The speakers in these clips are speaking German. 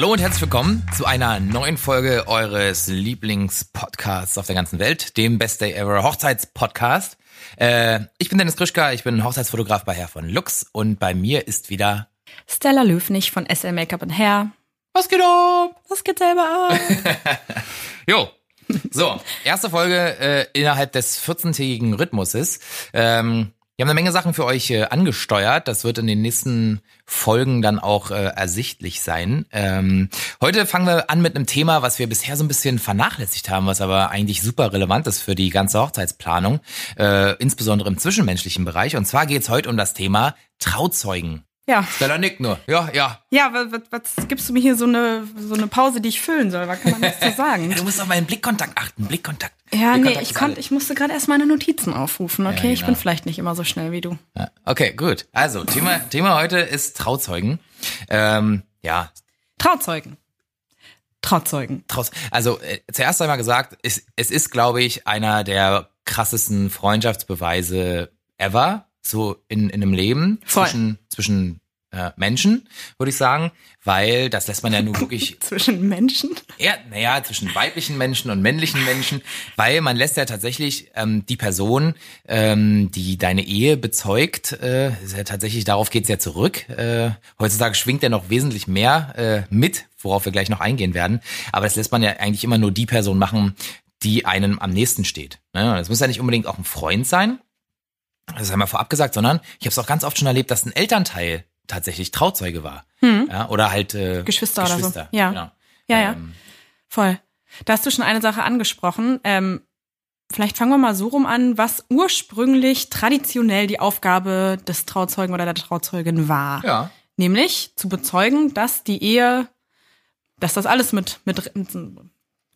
Hallo und herzlich willkommen zu einer neuen Folge eures Lieblingspodcasts auf der ganzen Welt, dem Best Day Ever Hochzeitspodcast. Äh, ich bin Dennis Krischka, ich bin Hochzeitsfotograf bei Herr von Lux und bei mir ist wieder Stella Löfnig von SL Make-up and Hair. Was geht ab? Was geht selber ab? jo. So, erste Folge äh, innerhalb des 14-tägigen Rhythmuses. Ähm, wir haben eine Menge Sachen für euch äh, angesteuert. Das wird in den nächsten Folgen dann auch äh, ersichtlich sein. Ähm, heute fangen wir an mit einem Thema, was wir bisher so ein bisschen vernachlässigt haben, was aber eigentlich super relevant ist für die ganze Hochzeitsplanung, äh, insbesondere im zwischenmenschlichen Bereich. Und zwar geht es heute um das Thema Trauzeugen. Ja. Stella nickt nur. Ja, ja. Ja, was, was, gibst du mir hier so eine, so eine Pause, die ich füllen soll? Was kann man dazu sagen? Du musst auf meinen Blickkontakt achten. Blickkontakt. Ja, nee, Blickkontakt ich ist konnte, ich musste gerade erst meine Notizen aufrufen, okay? Ja, Ich genau. bin vielleicht nicht immer so schnell wie du. Ja. Okay, gut. Also, Thema, Thema heute ist Trauzeugen. Ähm, ja, Trauzeugen. Trauzeugen. Trauz also äh, zuerst einmal gesagt, es, es ist, glaube ich, einer der krassesten Freundschaftsbeweise ever, so in, in einem Leben Voll. zwischen, zwischen äh, Menschen, würde ich sagen, weil das lässt man ja nur wirklich Zwischen Menschen. Ja, naja, zwischen weiblichen Menschen und männlichen Menschen, weil man lässt ja tatsächlich ähm, die Person, ähm, die deine Ehe bezeugt, äh, ist ja tatsächlich, darauf geht's ja zurück. Äh, heutzutage schwingt ja noch wesentlich mehr äh, mit, worauf wir gleich noch eingehen werden. Aber das lässt man ja eigentlich immer nur die Person machen, die einem am nächsten steht. Ne? Das muss ja nicht unbedingt auch ein Freund sein, das ist einmal vorab gesagt, sondern ich habe es auch ganz oft schon erlebt, dass ein Elternteil tatsächlich Trauzeuge war. Ja, oder halt äh, Hm. Geschwister oder so. Geschwister, Ja. Genau. Ja, ja. Ähm, Voll. Da hast du schon eine Sache angesprochen. Ähm, vielleicht fangen wir mal so rum an, was ursprünglich traditionell die Aufgabe des Trauzeugen oder der Trauzeugin war. ja. Nämlich zu bezeugen, dass die Ehe, dass das alles mit, mit, mit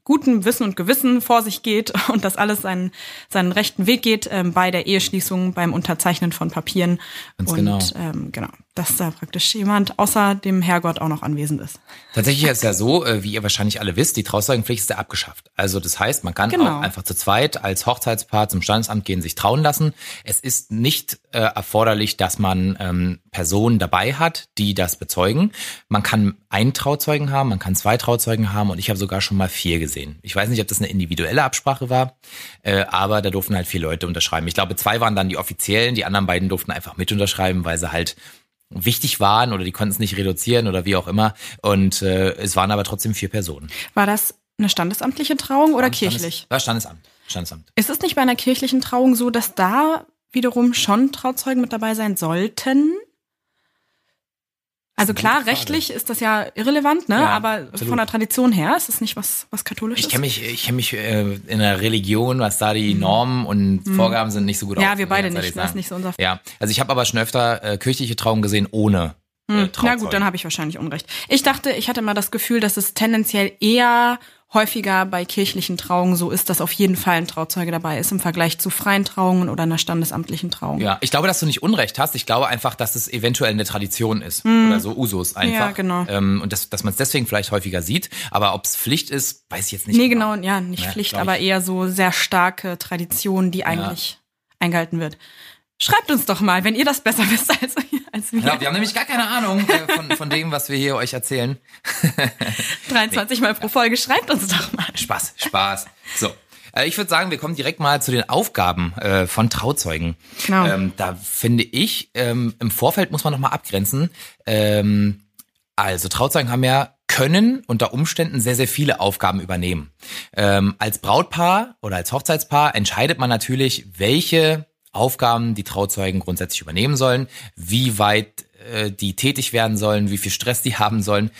gutem Wissen und Gewissen vor sich geht und dass alles seinen, seinen rechten Weg geht ähm, bei der Eheschließung, beim Unterzeichnen von Papieren. Ganz und genau. Ähm, genau, dass da praktisch jemand außer dem Herrgott auch noch anwesend ist. Tatsächlich ist es ja so, äh, wie ihr wahrscheinlich alle wisst, die Trauzeugenpflicht ist ja abgeschafft. Also das heißt, man kann Genau. auch einfach zu zweit als Hochzeitspaar zum Standesamt gehen, sich trauen lassen. Es ist nicht äh, erforderlich, dass man ähm, Personen dabei hat, die das bezeugen. Man kann einen Trauzeugen haben, man kann zwei Trauzeugen haben und ich habe sogar schon mal vier gesehen. Ich weiß nicht, ob das eine individuelle Absprache war, äh, aber da durften halt vier Leute unterschreiben. Ich glaube, zwei waren dann die offiziellen, die anderen beiden durften einfach mit unterschreiben, weil sie halt wichtig waren oder die konnten es nicht reduzieren oder wie auch immer. Und äh, es waren aber trotzdem vier Personen. War das eine standesamtliche Trauung oder kirchlich? Standes, war Standesamt. Standesamt. Ist es nicht bei einer kirchlichen Trauung so, dass da wiederum schon Trauzeugen mit dabei sein sollten? Also klar, rechtlich ist das ja irrelevant, ne? Ja, Aber absolut. von der Tradition her ist es nicht was, was katholisch Ich kenne mich, ich kenne mich äh, in der Religion, was da Mhm. die Normen und Vorgaben sind, nicht so gut Ja, aus, wir muss ich beide nicht, das ist nicht so unser Ja, also ich habe aber schon öfter äh, kirchliche Trauungen gesehen ohne äh, Hm, Na gut, dann habe ich wahrscheinlich Unrecht. Ich dachte, ich hatte mal das Gefühl, dass es tendenziell eher häufiger bei kirchlichen Trauungen so ist, dass auf jeden Fall ein Trauzeuge dabei ist im Vergleich zu freien Trauungen oder einer standesamtlichen Trauung. Ja, ich glaube, dass du nicht Unrecht hast. Ich glaube einfach, dass es eventuell eine Tradition ist oder so Usus einfach. Ja, genau. Ähm, und das, dass man es deswegen vielleicht häufiger sieht. Aber ob es Pflicht ist, weiß ich jetzt nicht. Nee, genau, ja, nicht Ja, Pflicht, aber eher so sehr starke Tradition, die eigentlich eingehalten wird. Schreibt uns doch mal, wenn ihr das besser wisst als, als wir. Genau, wir haben nämlich gar keine Ahnung äh, von, von dem, was wir hier euch erzählen. 23 Mal pro Folge, schreibt uns doch mal. Spaß, Spaß. So. äh, Ich würde sagen, wir kommen direkt mal zu den Aufgaben äh, von Trauzeugen. Genau. Ähm, da finde ich, ähm, im Vorfeld muss man nochmal abgrenzen. Ähm, also Trauzeugen haben ja können unter Umständen sehr, sehr viele Aufgaben übernehmen. Ähm, als Brautpaar oder als Hochzeitspaar entscheidet man natürlich, welche Aufgaben die Trauzeugen grundsätzlich übernehmen sollen, wie weit äh, die tätig werden sollen, wie viel Stress die haben sollen.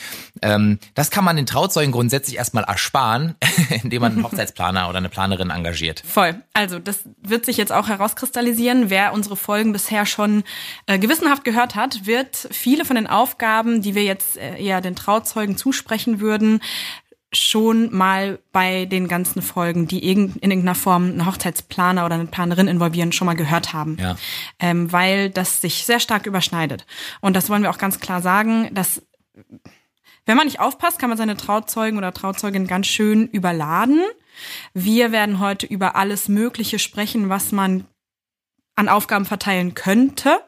Ähm, das kann man den Trauzeugen grundsätzlich erstmal ersparen, indem man einen Hochzeitsplaner oder eine Planerin engagiert. Voll. Also das wird sich jetzt auch herauskristallisieren. Wer unsere Folgen bisher schon äh, gewissenhaft gehört hat, wird viele von den Aufgaben, die wir jetzt äh, eher den Trauzeugen zusprechen würden, schon mal bei den ganzen Folgen, die irgend- in irgendeiner Form einen Hochzeitsplaner oder eine Planerin involvieren, schon mal gehört haben. Ja. Ähm, weil das sich sehr stark überschneidet. Und das wollen wir auch ganz klar sagen, dass wenn man nicht aufpasst, kann man seine Trauzeugen oder Trauzeugin ganz schön überladen. Wir werden heute über alles Mögliche sprechen, was man an Aufgaben verteilen könnte.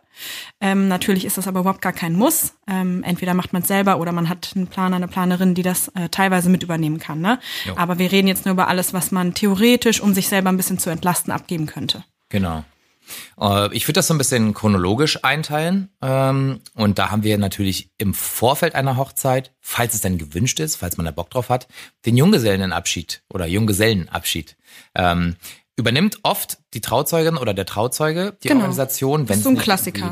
Ähm, natürlich ist das aber überhaupt gar kein Muss. Ähm, entweder macht man es selber oder man hat einen Planer, eine Planerin, die das äh, teilweise mit übernehmen kann. Ne? Aber wir reden jetzt nur über alles, was man theoretisch, um sich selber ein bisschen zu entlasten, abgeben könnte. Genau. Äh, ich würde das so ein bisschen chronologisch einteilen. Ähm, und da haben wir natürlich im Vorfeld einer Hochzeit, falls es denn gewünscht ist, falls man da Bock drauf hat, den Junggesellenabschied oder Junggesellenabschied. Übernimmt oft die Trauzeugin oder der Trauzeuge die Genau. Organisation, wenn so es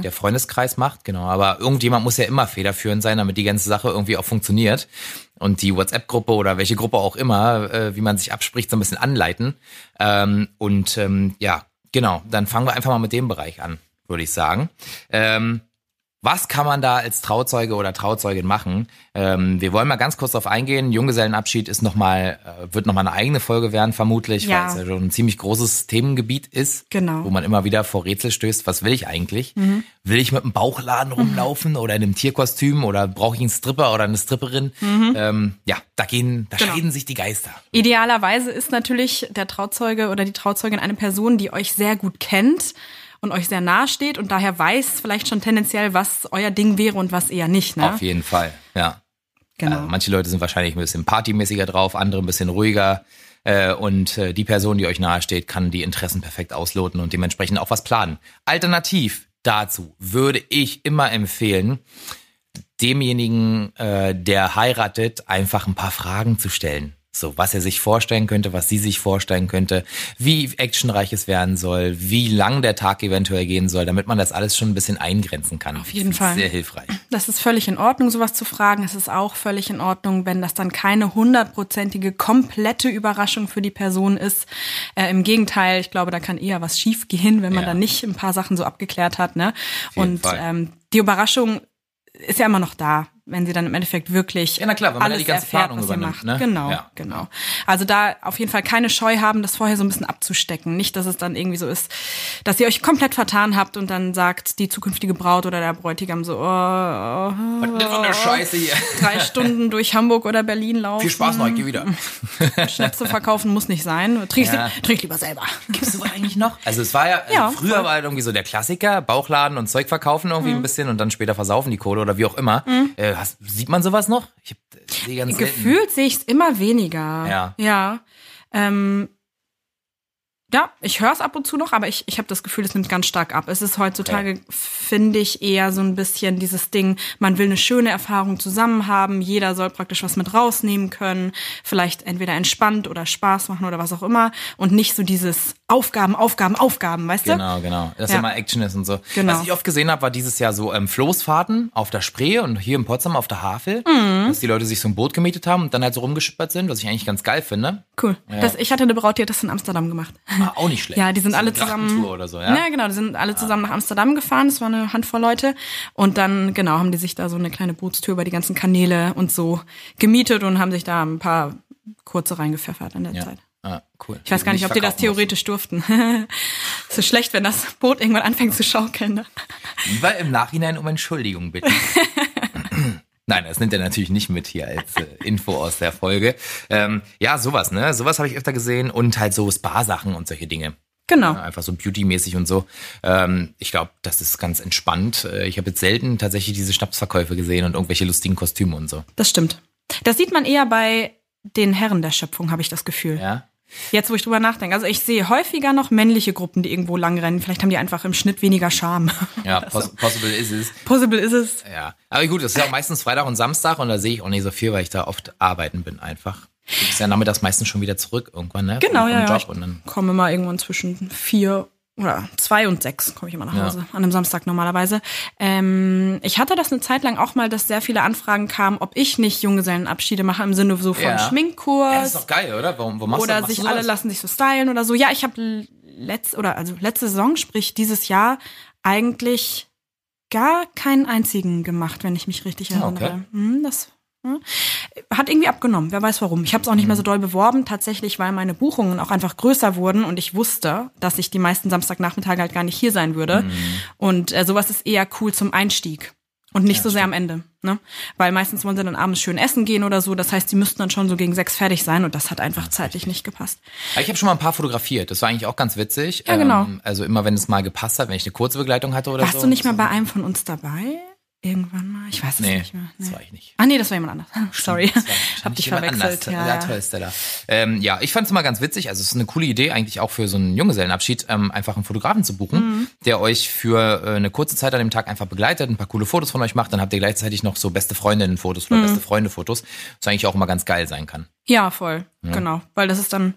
der Freundeskreis macht, genau. Aber irgendjemand muss ja immer federführend sein, damit die ganze Sache irgendwie auch funktioniert. Und die WhatsApp-Gruppe oder welche Gruppe auch immer, äh, wie man sich abspricht, so ein bisschen anleiten. Ähm, und ähm, ja, genau, dann fangen wir einfach mal mit dem Bereich an, würde ich sagen. Ähm, was kann man da als Trauzeuge oder Trauzeugin machen? Ähm, wir wollen mal ganz kurz darauf eingehen. Junggesellenabschied ist noch mal, äh, wird nochmal eine eigene Folge werden, vermutlich, Ja. weil es ja schon ein ziemlich großes Themengebiet ist, Genau. wo man immer wieder vor Rätsel stößt. Was will ich eigentlich? Mhm. Will ich mit einem Bauchladen rumlaufen oder in einem Tierkostüm oder brauche ich einen Stripper oder eine Stripperin? Ähm, ja, da gehen, da Mhm. Genau. scheiden sich die Geister. Idealerweise ist natürlich der Trauzeuge oder die Trauzeugin eine Person, die euch sehr gut kennt und euch sehr nahe steht und daher weiß vielleicht schon tendenziell, was euer Ding wäre und was eher nicht. Ne? Auf jeden Fall, ja. Genau. Äh, manche Leute sind wahrscheinlich ein bisschen partymäßiger drauf, andere ein bisschen ruhiger. Äh, und äh, die Person, die euch nahesteht, kann die Interessen perfekt ausloten und dementsprechend auch was planen. Alternativ dazu würde ich immer empfehlen, demjenigen, äh, der heiratet, einfach ein paar Fragen zu stellen. So, was er sich vorstellen könnte, was sie sich vorstellen könnte, wie actionreich es werden soll, wie lang der Tag eventuell gehen soll, damit man das alles schon ein bisschen eingrenzen kann. Auf jeden Fall. Sehr hilfreich. Das ist völlig in Ordnung, sowas zu fragen. Es ist auch völlig in Ordnung, wenn das dann keine hundertprozentige, komplette Überraschung für die Person ist. Äh, Im Gegenteil, ich glaube, da kann eher was schief gehen, wenn man Ja. dann nicht ein paar Sachen so abgeklärt hat. Ne? Und ähm, die Überraschung ist ja immer noch da, wenn sie dann im Endeffekt wirklich Ja, na klar, wenn man alles die ganze erfährt, Planung was macht. ne? Genau, Ja. genau. Also da auf jeden Fall keine Scheu haben, das vorher so ein bisschen abzustecken. Nicht, dass es dann irgendwie so ist, dass ihr euch komplett vertan habt und dann sagt die zukünftige Braut oder der Bräutigam so, oh, oh, Was ist für eine Scheiße hier? drei Stunden durch Hamburg oder Berlin laufen. Viel Spaß noch, ich geh wieder. Schnäpse verkaufen muss nicht sein. Trink, Ja. trink lieber selber. Gibt's sowas eigentlich noch? Also es war ja, Ja, also früher voll. Mhm. war halt irgendwie so der Klassiker, Bauchladen und Zeug verkaufen irgendwie ein bisschen und dann später versaufen die Kohle oder wie auch immer. Äh, hast, sieht man sowas noch? Ich hab, äh, selten. Gefühlt sehe ich es immer weniger. Ja. Ja. Ähm, ja, ich höre es ab und zu noch, aber ich, ich habe das Gefühl, es nimmt ganz stark ab. Es ist heutzutage, finde ich, eher so ein bisschen dieses Ding, man will eine schöne Erfahrung zusammen haben, jeder soll praktisch was mit rausnehmen können, vielleicht entweder entspannt oder Spaß machen oder was auch immer und nicht so dieses Aufgaben, Aufgaben, Aufgaben, weißt du? Genau, genau. Dass Ja. immer Action ist und so. Genau. Was ich oft gesehen habe, war dieses Jahr so ähm, Floßfahrten auf der Spree und hier in Potsdam auf der Havel, Mhm. dass die Leute sich so ein Boot gemietet haben und dann halt so rumgeschippert sind, was ich eigentlich ganz geil finde. Cool. Das, ich hatte eine Braut, die hat das in Amsterdam gemacht. Ah, auch nicht schlecht. Ja, die sind So alle zusammen. Oder so, ja? ja, genau, die sind alle zusammen nach Amsterdam gefahren. Das war eine Handvoll Leute. Und dann, genau, haben die sich da so eine kleine Bootstour über die ganzen Kanäle und so gemietet und haben sich da ein paar kurze reingepfeffert in der Ja. Zeit. Ah, cool. Ich weiß gar nicht, ob die das theoretisch durften. ist so schlecht, wenn das Boot irgendwann anfängt zu schaukeln. Ne? Lieber im Nachhinein um Entschuldigung bitten. Nein, das nimmt er natürlich nicht mit hier als äh, Info aus der Folge. Ähm, ja, sowas, ne? Sowas habe ich öfter gesehen und halt so Spa-Sachen und solche Dinge. Genau. Ja, einfach so beauty-mäßig und so. Ähm, ich glaube, das ist ganz entspannt. Äh, Ich habe jetzt selten tatsächlich diese Schnapsverkäufe gesehen und irgendwelche lustigen Kostüme und so. Das stimmt. Das sieht man eher bei den Herren der Schöpfung, habe ich das Gefühl. Ja. Jetzt, wo ich drüber nachdenke. Also ich sehe häufiger noch männliche Gruppen, die irgendwo lang rennen. Vielleicht haben die einfach im Schnitt weniger Charme. Ja, poss possible ist es. Possible ist es. Ja. Aber gut, das ist ja auch meistens Freitag und Samstag und da sehe ich auch nicht so viel, weil ich da oft arbeiten bin einfach. Du bist ja nachmittags meistens schon wieder zurück irgendwann, ne? Genau, Vom- vom ja. Job Ich und dann komme immer irgendwann zwischen vier oder zwei und sechs komme ich immer nach Ja. Hause. An einem Samstag normalerweise. Ähm, ich hatte das eine Zeit lang auch mal, dass sehr viele Anfragen kamen, ob ich nicht Junggesellenabschiede mache im Sinne so von Ja. Schminkkurs. Ja, das ist doch geil, oder? Warum, warum machst du oder machst sich du alle lassen sich so stylen oder so. Ja, ich habe letzt oder also letzte Saison, sprich dieses Jahr, eigentlich gar keinen einzigen gemacht, wenn ich mich richtig Ah, erinnere. okay. Hm, das hat irgendwie abgenommen. Wer weiß warum. Ich habe es auch nicht Mhm. mehr so doll beworben, tatsächlich, weil meine Buchungen auch einfach größer wurden und ich wusste, dass ich die meisten Samstagnachmittage halt gar nicht hier sein würde. Mhm. Und äh, sowas ist eher cool zum Einstieg. Und nicht so sehr am Ende, ne? Weil meistens wollen sie dann abends schön essen gehen oder so. Das heißt, die müssten dann schon so gegen sechs fertig sein und das hat einfach zeitlich nicht gepasst. Aber Ich habe schon mal ein paar fotografiert. Das war eigentlich auch ganz witzig. Ja, genau. Ähm, also immer, wenn es mal gepasst hat, wenn ich eine kurze Begleitung hatte oder Warst so. du nicht mal bei einem von uns dabei? Irgendwann mal? Ich weiß es Nee, nicht mehr. das war ich nicht. Ah nee, das war jemand anders. Sorry. Hab dich jemand verwechselt. anders. Ja, Ja, ja. toll, Stella. Ähm, ja, ich fand es immer ganz witzig. Also es ist eine coole Idee eigentlich auch für so einen Junggesellenabschied, ähm, einfach einen Fotografen zu buchen, Mhm. der euch für äh, eine kurze Zeit an dem Tag einfach begleitet, ein paar coole Fotos von euch macht. Dann habt ihr gleichzeitig noch so beste Freundinnen-Fotos Mhm. oder beste Freunde-Fotos, was eigentlich auch immer ganz geil sein kann. Ja, voll. Genau. Weil das ist dann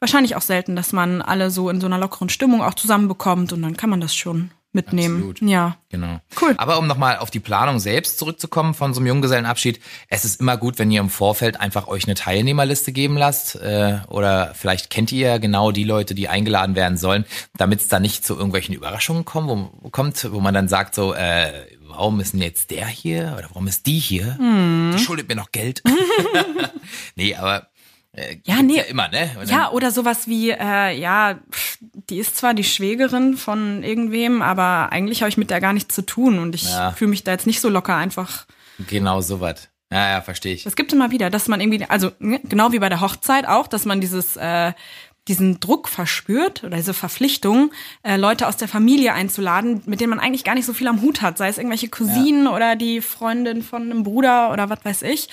wahrscheinlich auch selten, dass man alle so in so einer lockeren Stimmung auch zusammenbekommt und dann kann man das schon mitnehmen. Absolut. Ja. Genau. Cool. Aber um nochmal auf die Planung selbst zurückzukommen von so einem Junggesellenabschied, es ist immer gut, wenn ihr im Vorfeld einfach euch eine Teilnehmerliste geben lasst. Äh, oder vielleicht kennt ihr ja genau die Leute, die eingeladen werden sollen, damit es da nicht zu irgendwelchen Überraschungen kommt, wo, kommt, wo man dann sagt so, äh, warum ist denn jetzt der hier? Oder warum ist die hier? Hm. Die schuldet mir noch Geld. nee, aber äh, Ja, nee. ja immer, ne? Und Ja, oder sowas wie, äh, ja, pff, die ist zwar die Schwägerin von irgendwem, aber eigentlich habe ich mit der gar nichts zu tun und ich Ja. fühle mich da jetzt nicht so locker einfach. genau sowas. Ja, ja, verstehe ich. Es gibt immer wieder, dass man irgendwie, also ne, genau wie bei der Hochzeit auch, dass man dieses, äh, diesen Druck verspürt oder diese Verpflichtung, äh, Leute aus der Familie einzuladen, mit denen man eigentlich gar nicht so viel am Hut hat, sei es irgendwelche Cousinen oder die Freundin von einem Bruder oder was weiß ich.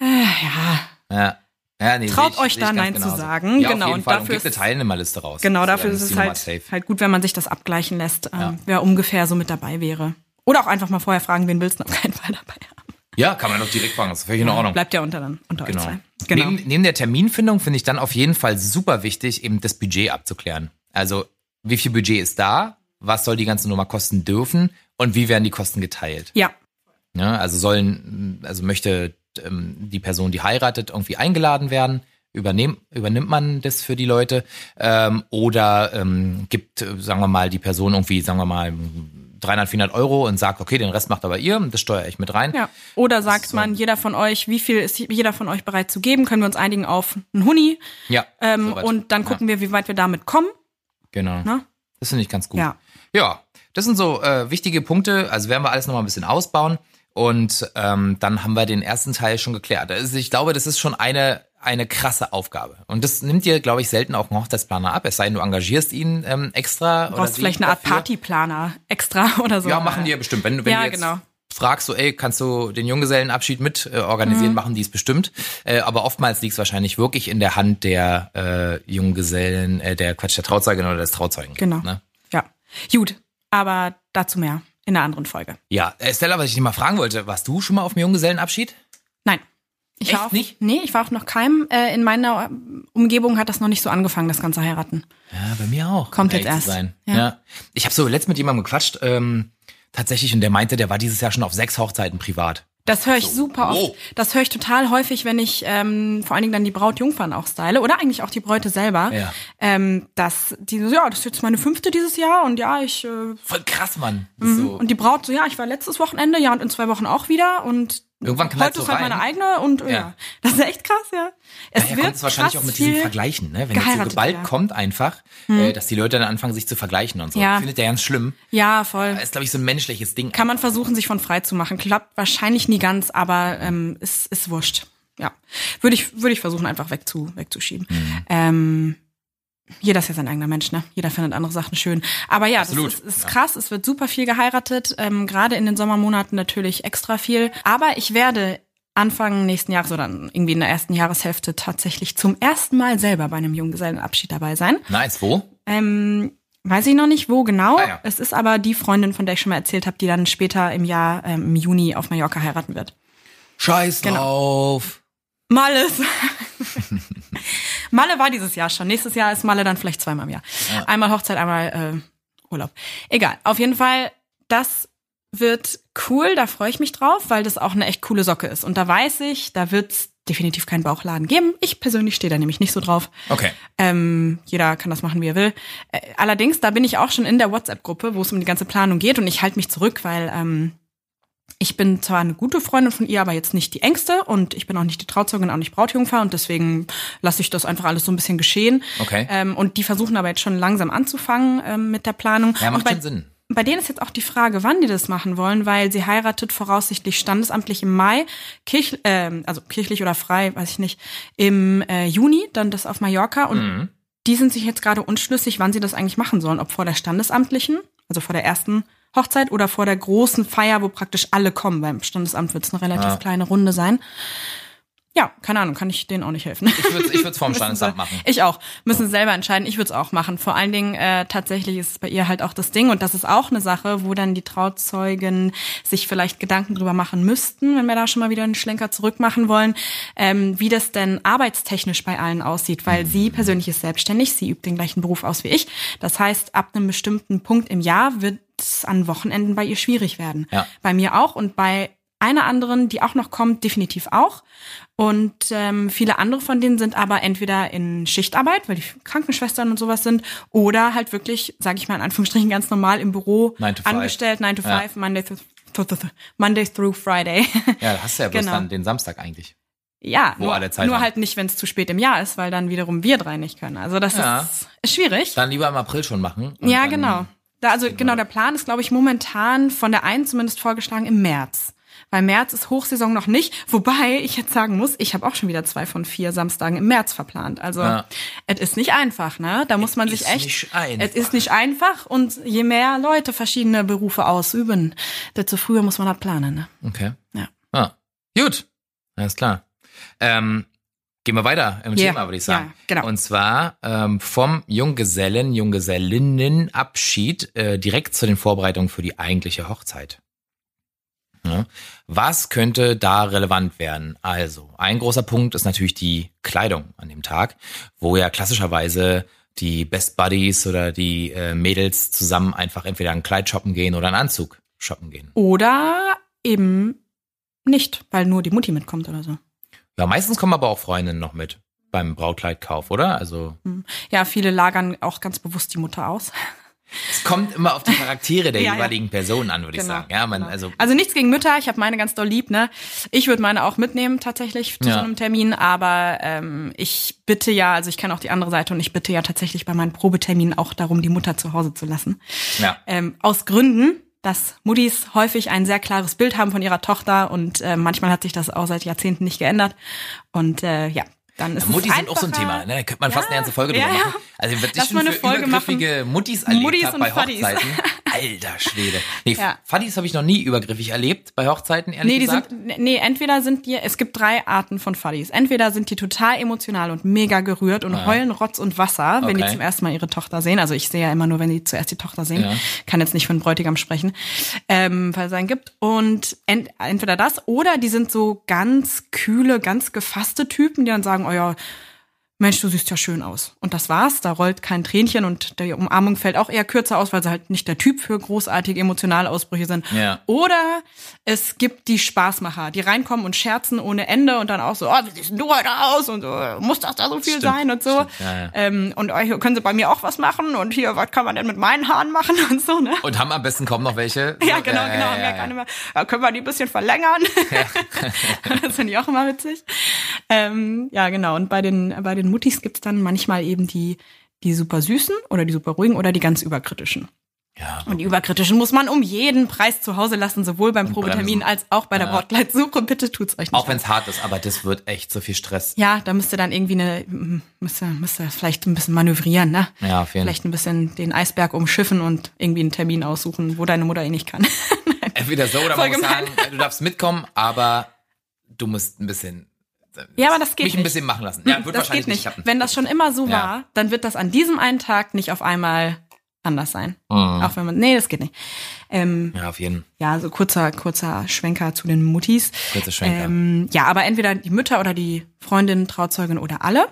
Äh, ja, Ja. Ja, nee, Traut ich- euch da Nein zu genauso. sagen. Ja, Genau, und Fall. dafür und eine ist- Teilnehmerliste raus. Genau, dafür ist es halt, halt gut, wenn man sich das abgleichen lässt, ähm, Ja. wer ungefähr so mit dabei wäre. Oder auch einfach mal vorher fragen, wen willst du auf keinen Fall dabei haben. Ja, kann man doch direkt fragen. Das ist völlig in Ordnung. Bleibt ja unter, dann, unter Genau. euch zwei. Genau. Neben, neben der Terminfindung finde ich dann auf jeden Fall super wichtig, eben das Budget abzuklären. Also, wie viel Budget ist da? Was soll die ganze Nummer kosten dürfen? Und wie werden die Kosten geteilt? Ja, Ja, also sollen, also möchte ähm, die Person, die heiratet, irgendwie eingeladen werden? Übernehm, übernimmt man das für die Leute? Ähm, oder ähm, gibt, äh, sagen wir mal, die Person irgendwie, sagen wir mal, 300, 400 Euro und sagt, okay, den Rest macht aber ihr, das steuere ich mit rein. ja. Oder sagt So. man, jeder von euch, wie viel ist jeder von euch bereit zu geben? Können wir uns einigen auf einen Huni? Ja, Ähm, sowas. und dann gucken wir, wie weit wir damit kommen. Genau. Ne? Das finde ich ganz gut. Ja. Ja, das sind so äh, wichtige Punkte. Also werden wir alles nochmal ein bisschen ausbauen. Und ähm, dann haben wir den ersten Teil schon geklärt. Also ich glaube, das ist schon eine, eine krasse Aufgabe. Und das nimmt dir, glaube ich, selten auch einen Hochzeitsplaner ab. Es sei denn, du engagierst ihn ähm, extra. Du brauchst vielleicht eine Art dafür. Partyplaner extra oder so. Ja, machen die ja bestimmt. Wenn, wenn Ja, du jetzt genau. fragst, so, ey, kannst du den Junggesellenabschied mit äh, organisieren, Mhm. machen die es bestimmt. Äh, aber oftmals liegt es wahrscheinlich wirklich in der Hand der äh, Junggesellen, äh, der Quatsch, der Trauzeugin oder des Trauzeugen. Genau. Ne? Ja. Gut, aber dazu mehr in einer anderen Folge. Ja, Stella, was ich dich mal fragen wollte, warst du schon mal auf dem Junggesellenabschied? Nein. Ich Echt war auf, nicht? Nee, ich war auf noch keinem. Äh, in meiner Umgebung hat das noch nicht so angefangen, das ganze Heiraten. Ja, bei mir auch. Kommt jetzt erst. Sein. Ja. Ja. Ich habe so letzt mit jemandem gequatscht, ähm, tatsächlich, und der meinte, der war dieses Jahr schon auf sechs Hochzeiten privat. Das höre ich super wow. oft. Das höre ich total häufig, wenn ich ähm, vor allen Dingen dann die Brautjungfern auch style oder eigentlich auch die Bräute selber. Ja. Ähm, dass die so, ja, das ist jetzt meine fünfte dieses Jahr und ja, ich äh, Voll krass, Mann. Ist so, Mhm. und die Braut so, ja, ich war letztes Wochenende, ja und in zwei Wochen auch wieder und Irgendwann knallt so halt rein. meine eigene und ja. Ja. das ist echt krass, ja. Es Daher wird kommt es wahrscheinlich auch mit diesen viel- Vergleichen, ne? Wenn jetzt so Gewalt ja. Kommt einfach, äh, dass die Leute dann anfangen, sich zu vergleichen und so. Ja. Findet der ganz schlimm. Ja, voll. Das ist, glaube ich, so ein menschliches Ding. Kann man versuchen, sich von frei zu machen. Klappt wahrscheinlich nie ganz, aber ähm, ist, ist wurscht. Ja. Würde ich, würde ich versuchen, einfach wegzu, wegzuschieben. Mhm. Ähm, jeder ist ja sein eigener Mensch, ne? Jeder findet andere Sachen schön. Aber ja, Absolut, das ist, ist ja. krass. Es wird super viel geheiratet. Ähm, Gerade in den Sommermonaten natürlich extra viel. Aber ich werde Anfang nächsten Jahres oder irgendwie in der ersten Jahreshälfte tatsächlich zum ersten Mal selber bei einem Junggesellenabschied dabei sein. Nice, wo? Ähm, weiß ich noch nicht, wo genau. Ah, ja. Es ist aber die Freundin, von der ich schon mal erzählt habe, die dann später im Jahr, ähm, im Juni auf Mallorca heiraten wird. Scheiß Genau. drauf. Malle ist. Malle war dieses Jahr schon. Nächstes Jahr ist Malle dann vielleicht zweimal im Jahr. Einmal Hochzeit, einmal äh, Urlaub. Egal. Auf jeden Fall, das wird cool. Da freue ich mich drauf, weil das auch eine echt coole Socke ist. Und da weiß ich, da wird's definitiv keinen Bauchladen geben. Ich persönlich stehe da nämlich nicht so drauf. Okay. Ähm, jeder kann das machen, wie er will. Äh, allerdings, da bin ich auch schon in der WhatsApp-Gruppe, wo es um die ganze Planung geht und ich halte mich zurück, weil ähm, ich bin zwar eine gute Freundin von ihr, aber jetzt nicht die engste und ich bin auch nicht die Trauzeugin, auch nicht Brautjungfer und deswegen lasse ich das einfach alles so ein bisschen geschehen. Okay. Ähm, und die versuchen aber jetzt schon langsam anzufangen ähm, mit der Planung. Ja, macht bei, schon Sinn. bei denen ist jetzt auch die Frage, wann die das machen wollen, weil sie heiratet voraussichtlich standesamtlich im Mai, kirch, äh, also kirchlich oder frei, weiß ich nicht, im äh, Juni, dann das auf Mallorca und Mhm. die sind sich jetzt gerade unschlüssig, wann sie das eigentlich machen sollen, ob vor der standesamtlichen, also vor der ersten Hochzeit oder vor der großen Feier, wo praktisch alle kommen. Beim Standesamt wird es eine relativ Ja. kleine Runde sein. Ja, keine Ahnung, kann ich denen auch nicht helfen. Ich würde ich würd's vorm Standesamt machen. Ich auch. Müssen sie selber entscheiden. Ich würde es auch machen. Vor allen Dingen, äh, tatsächlich ist es bei ihr halt auch das Ding. Und das ist auch eine Sache, wo dann die Trauzeugen sich vielleicht Gedanken drüber machen müssten, wenn wir da schon mal wieder einen Schlenker zurück machen wollen, ähm, wie das denn arbeitstechnisch bei allen aussieht. Weil sie persönlich ist selbstständig, sie übt den gleichen Beruf aus wie ich. Das heißt, ab einem bestimmten Punkt im Jahr wird es an Wochenenden bei ihr schwierig werden. Ja. Bei mir auch und bei einer anderen, die auch noch kommt, definitiv auch. Und ähm, viele andere von denen sind aber entweder in Schichtarbeit, weil die Krankenschwestern und sowas sind, oder halt wirklich, sage ich mal in Anführungsstrichen, ganz normal im Büro Nine to five. angestellt, 9 to Ja. 5, Monday, th th th Monday through Friday. Ja, da hast du ja bloß Genau. dann den Samstag eigentlich. ja, Wo nur, alle Zeit nur haben. halt nicht, wenn es zu spät im Jahr ist, weil dann wiederum wir drei nicht können. Also das Ja. ist, schwierig. Dann lieber im April schon machen. Ja, genau. Da, also genau, der Plan ist, glaube ich, momentan von der einen zumindest vorgeschlagen im März. Weil März ist Hochsaison noch nicht. Wobei ich jetzt sagen muss, ich habe auch schon wieder zwei von vier Samstagen im März verplant. Also Ja. es ist nicht einfach, ne? Da muss man ist sich echt. Es ist nicht einfach und je mehr Leute verschiedene Berufe ausüben, desto früher muss man das planen. Ne? Okay. Ja. Ah, gut. Alles klar. Ähm, gehen wir weiter im Ja, Thema, würde ich sagen. ja, genau. Und zwar ähm, vom Junggesellen, Junggesellinnenabschied äh, direkt zu den Vorbereitungen für die eigentliche Hochzeit. Ja. Was könnte da relevant werden? Also, ein großer Punkt ist natürlich die Kleidung an dem Tag, wo ja klassischerweise die Best Buddies oder die äh, Mädels zusammen einfach entweder ein Kleid shoppen gehen oder einen Anzug shoppen gehen. Oder eben nicht, weil nur die Mutti mitkommt oder so. Ja, meistens kommen aber auch Freundinnen noch mit beim Brautkleidkauf, oder? Also Ja, viele lagern auch ganz bewusst die Mutter aus. Es kommt immer auf die Charaktere der Ja, ja. jeweiligen Personen an, würde ich sagen. Ja, man, genau. also also nichts gegen Mütter, ich habe meine ganz doll lieb, ne? Ich würde meine auch mitnehmen tatsächlich zu Ja. so einem Termin, aber ähm, ich bitte ja, also ich kenne auch die andere Seite und ich bitte ja tatsächlich bei meinen Probeterminen auch darum, die Mutter zu Hause zu lassen. ja. Ähm, aus Gründen, dass Muttis häufig ein sehr klares Bild haben von ihrer Tochter und äh, manchmal hat sich das auch seit Jahrzehnten nicht geändert. Und äh, ja, dann ist Mutti es sind auch so ein Thema, ne? Da könnte man fast Ja, eine ganze Folge drüber ja, ja. machen. Also was ich Lass schon mal eine für Folge übergriffige Muttis erlebt Muttis und bei. Hochzeiten. Alter Schwede. Nee, Ja. Faddies habe ich noch nie übergriffig erlebt bei Hochzeiten, ehrlich Nee, die gesagt. sind, nee, entweder sind die, es gibt drei Arten von Fuddies. Entweder sind die total emotional und mega gerührt und heulen Rotz und Wasser, wenn die Okay. zum ersten Mal ihre Tochter sehen. Also ich sehe ja immer nur, wenn die zuerst die Tochter sehen. Ja. Kann jetzt nicht von Bräutigam sprechen, ähm, weil es einen gibt. Und ent, entweder das oder die sind so ganz kühle, ganz gefasste Typen, die dann sagen, ja, Mensch, du siehst ja schön aus. Und das war's. Da rollt kein Tränchen und die Umarmung fällt auch eher kürzer aus, weil sie halt nicht der Typ für großartige emotionale Ausbrüche sind. Ja. Oder es gibt die Spaßmacher, die reinkommen und scherzen ohne Ende und dann auch so, oh, wie siehst du heute aus? Und so, muss das da so viel Stimmt, sein und so. ja, ja. Ähm, und oh, hier können sie bei mir auch was machen und hier, was kann man denn mit meinen Haaren machen und so, ne? Und haben am besten kaum noch welche. Ja, genau, Ja, genau. ja, haben ja, ja keine mehr. Ja, können wir die ein bisschen verlängern? das finde ich auch immer witzig. Ähm, ja, genau. Und bei den, bei den Muttis gibt's dann manchmal eben die, die super süßen oder die super ruhigen oder die ganz überkritischen. Ja. Und die überkritischen muss man um jeden Preis zu Hause lassen, sowohl beim Probetermin als auch bei der Ja. Wortleitsuche. Bitte tut's euch nicht. Auch wenn es hart ist, aber das wird echt so viel Stress. ja, da müsst ihr dann irgendwie eine, müsst ihr, müsst ihr vielleicht ein bisschen manövrieren, ne? Ja, auf jeden. Vielleicht ein bisschen den Eisberg umschiffen und irgendwie einen Termin aussuchen, wo deine Mutter eh nicht kann. Entweder so oder Voll man muss sagen, du darfst mitkommen, aber du musst ein bisschen Ja, aber das geht mich ein nicht. bisschen machen lassen. Ja, wird das wahrscheinlich geht nicht. klappen. Wenn das schon immer so Ja. war, dann wird das an diesem einen Tag nicht auf einmal anders sein. Mhm. Auch wenn man, nee, das geht nicht. Ähm, Ja, auf jeden ja, so kurzer, kurzer Schwenker zu den Muttis. Kurzer Schwenker. Ähm, ja, aber entweder die Mütter oder die Freundin, Trauzeugin oder alle.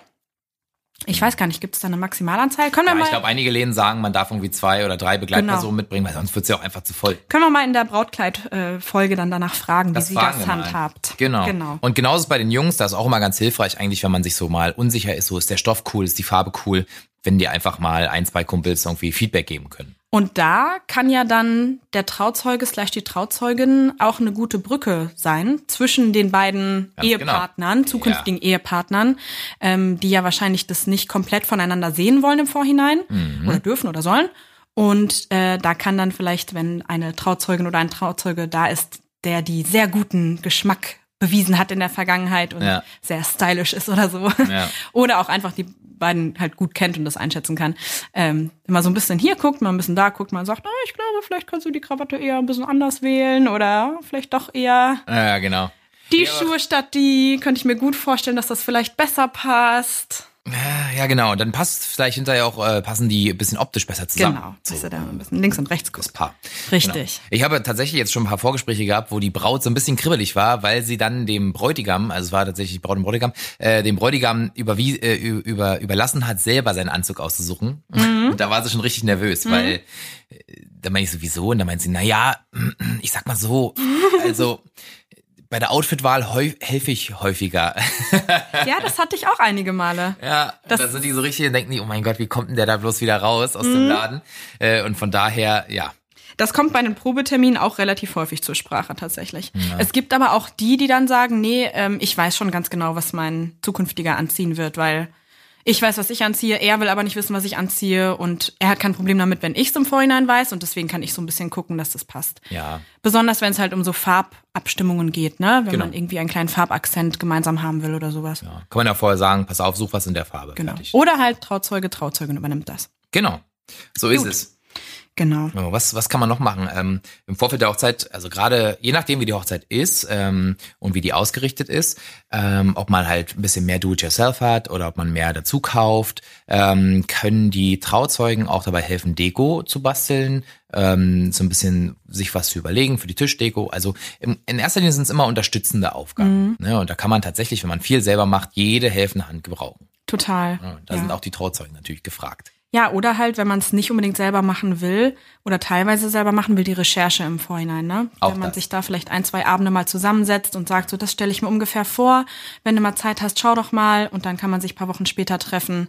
Ich weiß gar nicht, gibt es da eine Maximalanzahl? Können wir Ja, mal, ich glaube, einige Läden sagen, man darf irgendwie zwei oder drei Begleitpersonen Genau. mitbringen, weil sonst wird's ja auch einfach zu voll. können wir mal in der Brautkleid-Folge dann danach fragen, wie sie das handhabt. Genau. Genau. Und genauso ist es bei den Jungs, da ist auch immer ganz hilfreich eigentlich, wenn man sich so mal unsicher ist, so ist der Stoff cool, ist die Farbe cool, wenn die einfach mal ein, zwei Kumpels irgendwie Feedback geben können. Und da kann ja dann der Trauzeuge slash die Trauzeugin auch eine gute Brücke sein zwischen den beiden Ganz Ehepartnern, zukünftigen Ehepartnern, ähm, die ja wahrscheinlich das nicht komplett voneinander sehen wollen im Vorhinein oder dürfen oder sollen. Und äh, da kann dann vielleicht, wenn eine Trauzeugin oder ein Trauzeuge da ist, der die sehr guten Geschmack bewiesen hat in der Vergangenheit und Ja. sehr stylisch ist oder so. Ja. Oder auch einfach die beiden halt gut kennt und das einschätzen kann. Ähm, mal so ein bisschen hier guckt, mal ein bisschen da guckt, man sagt, oh, ich glaube, vielleicht kannst du die Krawatte eher ein bisschen anders wählen oder vielleicht doch eher Ja, genau. die Ja, Schuhe statt die. Könnte ich mir gut vorstellen, dass das vielleicht besser passt. Ja, genau. Und dann passt vielleicht hinterher auch, äh, passen die ein bisschen optisch besser zusammen. Genau, So, dass du da ein bisschen links und rechts das guckst. Paar. Richtig. Genau. Ich habe tatsächlich jetzt schon ein paar Vorgespräche gehabt, wo die Braut so ein bisschen kribbelig war, weil sie dann dem Bräutigam, also es war tatsächlich Braut und Bräutigam, äh, dem Bräutigam überwie, äh, über, überlassen hat, selber seinen Anzug auszusuchen. Mhm. Und da war sie schon richtig nervös, weil äh, da meine ich sowieso und da meint sie, na ja, ich sag mal so, also bei der Outfitwahl helfe ich häufiger. Ja, das hatte ich auch einige Male. Ja, Das- da sind die so richtig und denken die, oh mein Gott, wie kommt denn der da bloß wieder raus aus dem Laden? Äh, und von daher, ja, Das kommt bei den Probeterminen auch relativ häufig zur Sprache tatsächlich. Es gibt aber auch die, die dann sagen, nee, ähm, ich weiß schon ganz genau, was mein zukünftiger anziehen wird, weil ich weiß, was ich anziehe, er will aber nicht wissen, was ich anziehe und er hat kein Problem damit, wenn ich es im Vorhinein weiß und deswegen kann ich so ein bisschen gucken, dass das passt. ja, Besonders wenn es halt um so Farbabstimmungen geht, ne? Wenn Genau. man irgendwie einen kleinen Farbakzent gemeinsam haben will oder sowas. ja. Kann man ja vorher sagen, pass auf, such was in der Farbe. Genau. Fertig. Oder halt Trauzeuge, Trauzeugin übernimmt das. Genau. So ist Gut. es. Genau. Ja, Was, was kann man noch machen? Ähm, Im Vorfeld der Hochzeit, also gerade je nachdem, wie die Hochzeit ist ähm, und wie die ausgerichtet ist, ähm, ob man halt ein bisschen mehr Do-it-yourself hat oder ob man mehr dazu kauft, ähm, können die Trauzeugen auch dabei helfen, Deko zu basteln, ähm, so ein bisschen sich was zu überlegen für die Tischdeko. Also im, in erster Linie sind es immer unterstützende Aufgaben. Ne? Und da kann man tatsächlich, wenn man viel selber macht, jede helfende Hand gebrauchen. Total. Ja, da ja. sind auch die Trauzeugen natürlich gefragt. Ja, oder halt, wenn man es nicht unbedingt selber machen will oder teilweise selber machen will, die Recherche im Vorhinein, ne? Auch wenn man das. sich da vielleicht ein, zwei Abende mal zusammensetzt und sagt, so, das stelle ich mir ungefähr vor. Wenn du mal Zeit hast, schau doch mal und dann kann man sich ein paar Wochen später treffen.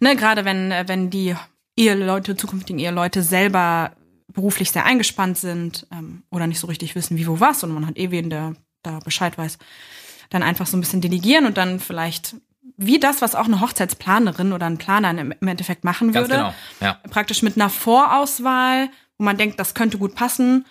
Ne, gerade wenn, wenn die Eheleute, zukünftigen Eheleute selber beruflich sehr eingespannt sind ähm, oder nicht so richtig wissen, wie, wo, was und man hat eh wen, der da Bescheid weiß, dann einfach so ein bisschen delegieren und dann vielleicht wie das, was auch eine Hochzeitsplanerin oder ein Planer im Endeffekt machen Ganz würde genau. Ja. praktisch mit einer Vorauswahl, wo man denkt, das könnte gut passen,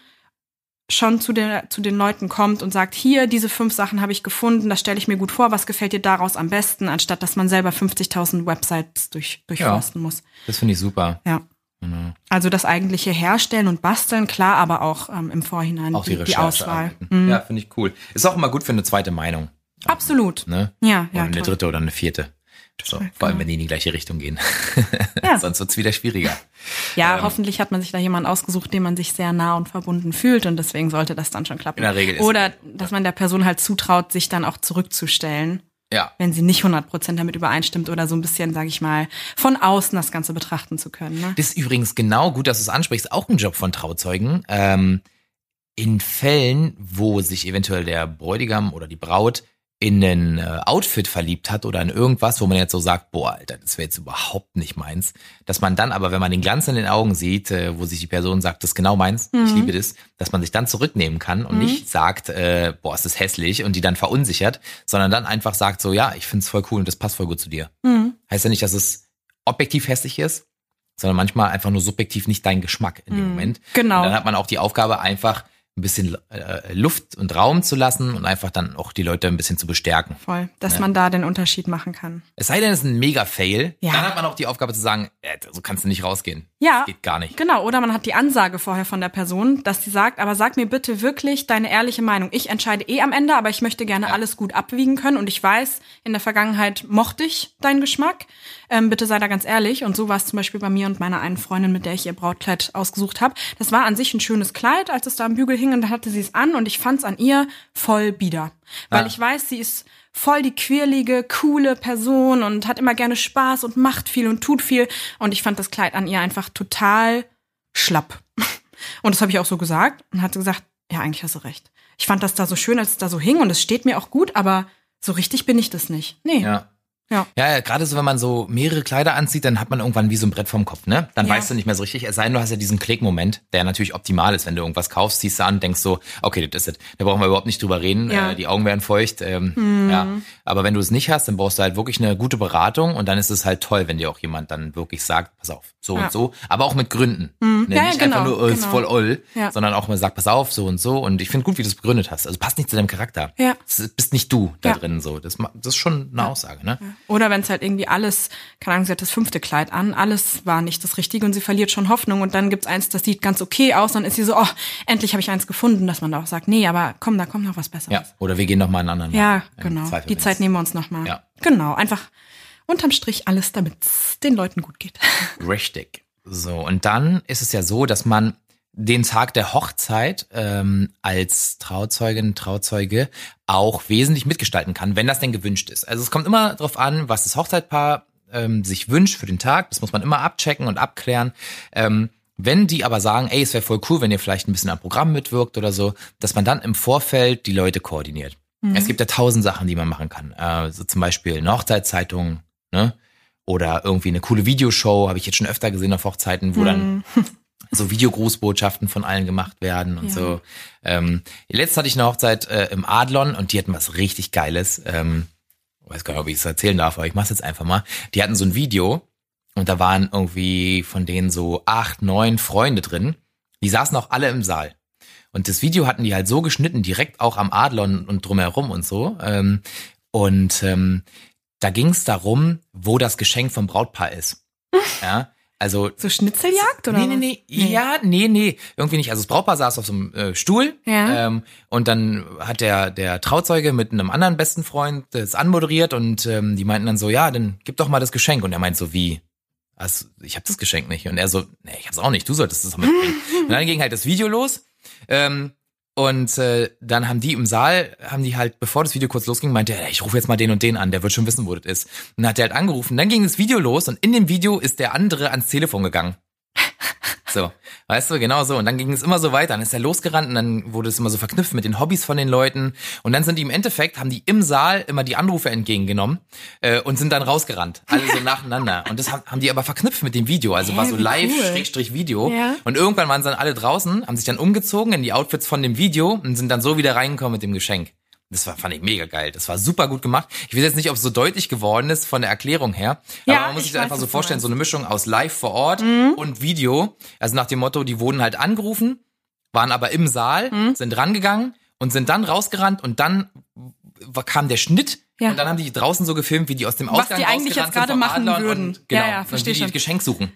schon zu, der, zu den Leuten kommt und sagt, hier, diese fünf Sachen habe ich gefunden, das stelle ich mir gut vor, was gefällt dir daraus am besten, anstatt dass man selber 50.000 Websites durch, durchforsten muss. Das finde ich super. Ja. Also das eigentliche Herstellen und Basteln, klar, aber auch ähm, im Vorhinein Auch die, die, die. Auswahl. Mhm. Ja, finde ich cool. Ist auch immer gut für eine zweite Meinung. Absolut. Ne? Ja, Oder ja. eine toll. dritte oder eine vierte. So, vor allem, wenn die in die gleiche Richtung gehen. Ja. Sonst wird's wieder schwieriger. Ja, Ähm. hoffentlich hat man sich da jemanden ausgesucht, dem man sich sehr nah und verbunden fühlt und deswegen sollte das dann schon klappen. In der Regel ist Oder dass man der Person halt zutraut, sich dann auch zurückzustellen, Ja. wenn sie nicht 100% damit übereinstimmt oder so ein bisschen, sage ich mal, von außen das Ganze betrachten zu können. Ne? Das ist übrigens genau gut, dass du es ansprichst, auch ein Job von Trauzeugen. Ähm, in Fällen, wo sich eventuell der Bräutigam oder die Braut in ein äh, Outfit verliebt hat oder in irgendwas, wo man jetzt so sagt, boah, Alter, das wäre jetzt überhaupt nicht meins, dass man dann aber, wenn man den Glanz in den Augen sieht, äh, wo sich die Person sagt, das ist genau meins, ich liebe das, dass man sich dann zurücknehmen kann und nicht sagt, äh, boah, ist das hässlich und die dann verunsichert, sondern dann einfach sagt so, ja, ich find's voll cool und das passt voll gut zu dir. Mhm. Heißt ja nicht, dass es objektiv hässlich ist, sondern manchmal einfach nur subjektiv nicht dein Geschmack in dem Moment. Genau. Und dann hat man auch die Aufgabe, einfach ein bisschen äh, Luft und Raum zu lassen und einfach dann auch die Leute ein bisschen zu bestärken. Voll, dass man da den Unterschied machen kann. Es sei denn, es ist ein Mega-Fail, Ja. dann hat man auch die Aufgabe zu sagen, äh, so kannst du nicht rausgehen. Ja. Das geht gar nicht. Genau, oder man hat die Ansage vorher von der Person, dass sie sagt, aber sag mir bitte wirklich deine ehrliche Meinung. Ich entscheide eh am Ende, aber ich möchte gerne alles gut abwiegen können und ich weiß, in der Vergangenheit mochte ich deinen Geschmack. Ähm, bitte sei da ganz ehrlich. Und so war es zum Beispiel bei mir und meiner einen Freundin, mit der ich ihr Brautkleid ausgesucht habe. Das war an sich ein schönes Kleid, als es da am Bügel hing und dann hatte sie es an und ich fand es an ihr voll bieder. Weil Ah. ich weiß, sie ist voll die quirlige, coole Person und hat immer gerne Spaß und macht viel und tut viel. Und ich fand das Kleid an ihr einfach total schlapp. Und das habe ich auch so gesagt und hat gesagt, ja, eigentlich hast du recht. Ich fand das da so schön, als es da so hing und es steht mir auch gut, aber so richtig bin ich das nicht. Nee. Ja. Ja. Ja, gerade so, wenn man so mehrere Kleider anzieht, dann hat man irgendwann wie so ein Brett vorm Kopf, ne? Dann Ja. weißt du nicht mehr so richtig. Es sei denn, du hast ja diesen Klick-Moment, der natürlich optimal ist, wenn du irgendwas kaufst, ziehst du an, denkst so, okay, das ist es. Da brauchen wir überhaupt nicht drüber reden. Ja. Äh, die Augen werden feucht. Ähm, Mhm. Ja. Aber wenn du es nicht hast, dann brauchst du halt wirklich eine gute Beratung und dann ist es halt toll, wenn dir auch jemand dann wirklich sagt, pass auf, so Ja. und so. Aber auch mit Gründen. Ne? Ja, ja, nicht genau, einfach nur, oh, ist genau. voll oll, sondern auch mal sagt, pass auf, so und so. Und ich finde gut, wie du es begründet hast. Also passt nicht zu deinem Charakter. Ja. Das bist nicht du da drin so. Das, das ist schon eine Aussage, ne? Oder wenn es halt irgendwie alles, keine Ahnung, sie hat das fünfte Kleid an, alles war nicht das Richtige und sie verliert schon Hoffnung und dann gibt's eins, das sieht ganz okay aus, dann ist sie so, oh, endlich habe ich eins gefunden, dass man da auch sagt, nee, aber komm, da kommt noch was Besseres. Ja, oder wir gehen noch mal einen anderen Ja. Im genau. Zweifel, Die Zeit nehmen wir uns nochmal. Ja. Genau, einfach unterm Strich alles, damit's den Leuten gut geht. Richtig. So, und dann ist es ja so, dass man den Tag der Hochzeit ähm, als Trauzeugin, Trauzeuge auch wesentlich mitgestalten kann, wenn das denn gewünscht ist. Also es kommt immer darauf an, was das Hochzeitpaar ähm, sich wünscht für den Tag. Das muss man immer abchecken und abklären. Ähm, wenn die aber sagen, ey, es wäre voll cool, wenn ihr vielleicht ein bisschen am Programm mitwirkt oder so, dass man dann im Vorfeld die Leute koordiniert. Es gibt ja tausend Sachen, die man machen kann. Äh, so zum Beispiel eine Hochzeitszeitung, ne? Oder irgendwie eine coole Videoshow, habe ich jetzt schon öfter gesehen auf Hochzeiten, wo dann so Videogrußbotschaften von allen gemacht werden und Ja. so. Ähm, letztens hatte ich eine Hochzeit äh, im Adlon und die hatten was richtig Geiles. Ähm, weiß gar nicht, ob ich es erzählen darf, aber ich mach's jetzt einfach mal. Die hatten so ein Video und da waren irgendwie von denen so acht, neun Freunde drin. Die saßen auch alle im Saal. Und das Video hatten die halt so geschnitten, direkt auch am Adlon und drumherum und so. Ähm, und ähm, da ging es darum, wo das Geschenk vom Brautpaar ist. Ja, also So Schnitzeljagd oder? Nee, nee, was? nee, ja, nee, nee, irgendwie nicht. Also das Brautpaar saß auf so einem äh, Stuhl Ja. ähm, und dann hat der, der Trauzeuge mit einem anderen besten Freund das anmoderiert und ähm, die meinten dann so, ja, dann gib doch mal das Geschenk. Und er meint so, wie? Also, ich habe das Geschenk nicht. Und er so, nee, ich hab's auch nicht, du solltest es mitbringen. und dann ging halt das Video los. Ähm, und äh, dann haben die im Saal, haben die halt, bevor das Video kurz losging, meinte er, ich rufe jetzt mal den und den an, der wird schon wissen, wo das ist. Und dann hat er halt angerufen. Dann ging das Video los und in dem Video ist der andere ans Telefon gegangen. So, weißt du, genau so. Und dann ging es immer so weiter. Dann ist er losgerannt und dann wurde es immer so verknüpft mit den Hobbys von den Leuten. Und dann sind die im Endeffekt, haben die im Saal immer die Anrufe entgegengenommen äh, und sind dann rausgerannt. Alle so nacheinander. Und das haben, haben die aber verknüpft mit dem Video. Also war Hä, so wie live, cool. Ja. Und irgendwann waren sie dann alle draußen, haben sich dann umgezogen in die Outfits von dem Video und sind dann so wieder reingekommen mit dem Geschenk. Das war, fand ich mega geil. Das war super gut gemacht. Ich weiß jetzt nicht, ob es so deutlich geworden ist von der Erklärung her. Ja, aber man muss ich sich das einfach so was vorstellen, so eine Mischung aus live vor Ort und Video. Also nach dem Motto, die wurden halt angerufen, waren aber im Saal, Mhm. sind rangegangen und sind dann rausgerannt und dann kam der Schnitt Ja. und dann haben die draußen so gefilmt, wie die aus dem Was Ausgang die eigentlich jetzt gerade machen Adlon würden. Und, genau, Ja, ja, und versteh wie die schon. Geschenk suchen.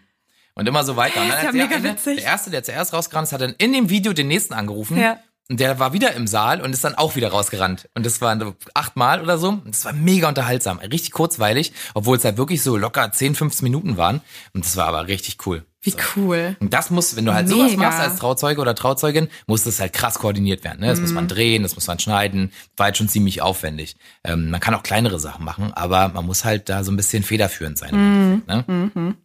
Und immer so weiter. Und dann Ist ja der, mega eine, witzig. der erste, der zuerst rausgerannt ist, hat dann in dem Video den nächsten angerufen. Ja. Und der war wieder im Saal und ist dann auch wieder rausgerannt. Und das waren so achtmal oder so. Und das war mega unterhaltsam. Richtig kurzweilig, obwohl es halt wirklich so locker 10, 15 Minuten waren. Und das war aber richtig cool. Wie cool. Und das muss, wenn du halt sowas Mega. machst als Trauzeuge oder Trauzeugin, muss das halt krass koordiniert werden. Ne? Das muss Mhm. man drehen, das muss man schneiden. War halt schon ziemlich aufwendig. Ähm, man kann auch kleinere Sachen machen, aber man muss halt da so ein bisschen federführend sein. Endeffekt, Ne?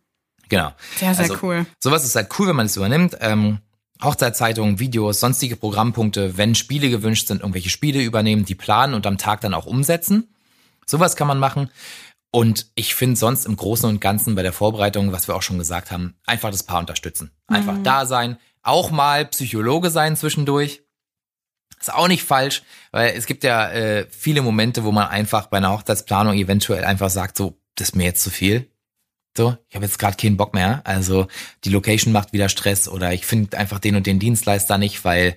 Genau. Mhm. Sehr, sehr Also, cool. Sowas ist halt cool, wenn man es übernimmt. Ähm, Hochzeitszeitungen, Videos, sonstige Programmpunkte, wenn Spiele gewünscht sind, irgendwelche Spiele übernehmen, die planen und am Tag dann auch umsetzen. Sowas kann man machen. Und ich finde sonst im Großen und Ganzen bei der Vorbereitung, was wir auch schon gesagt haben, einfach das Paar unterstützen. Einfach da sein, auch mal Psychologe sein zwischendurch. Ist auch nicht falsch, weil es gibt ja äh, viele Momente, wo man einfach bei einer Hochzeitsplanung eventuell einfach sagt, so, das ist mir jetzt zu viel. So, ich habe jetzt gerade keinen Bock mehr. Also die Location macht wieder Stress oder ich finde einfach den und den Dienstleister nicht, weil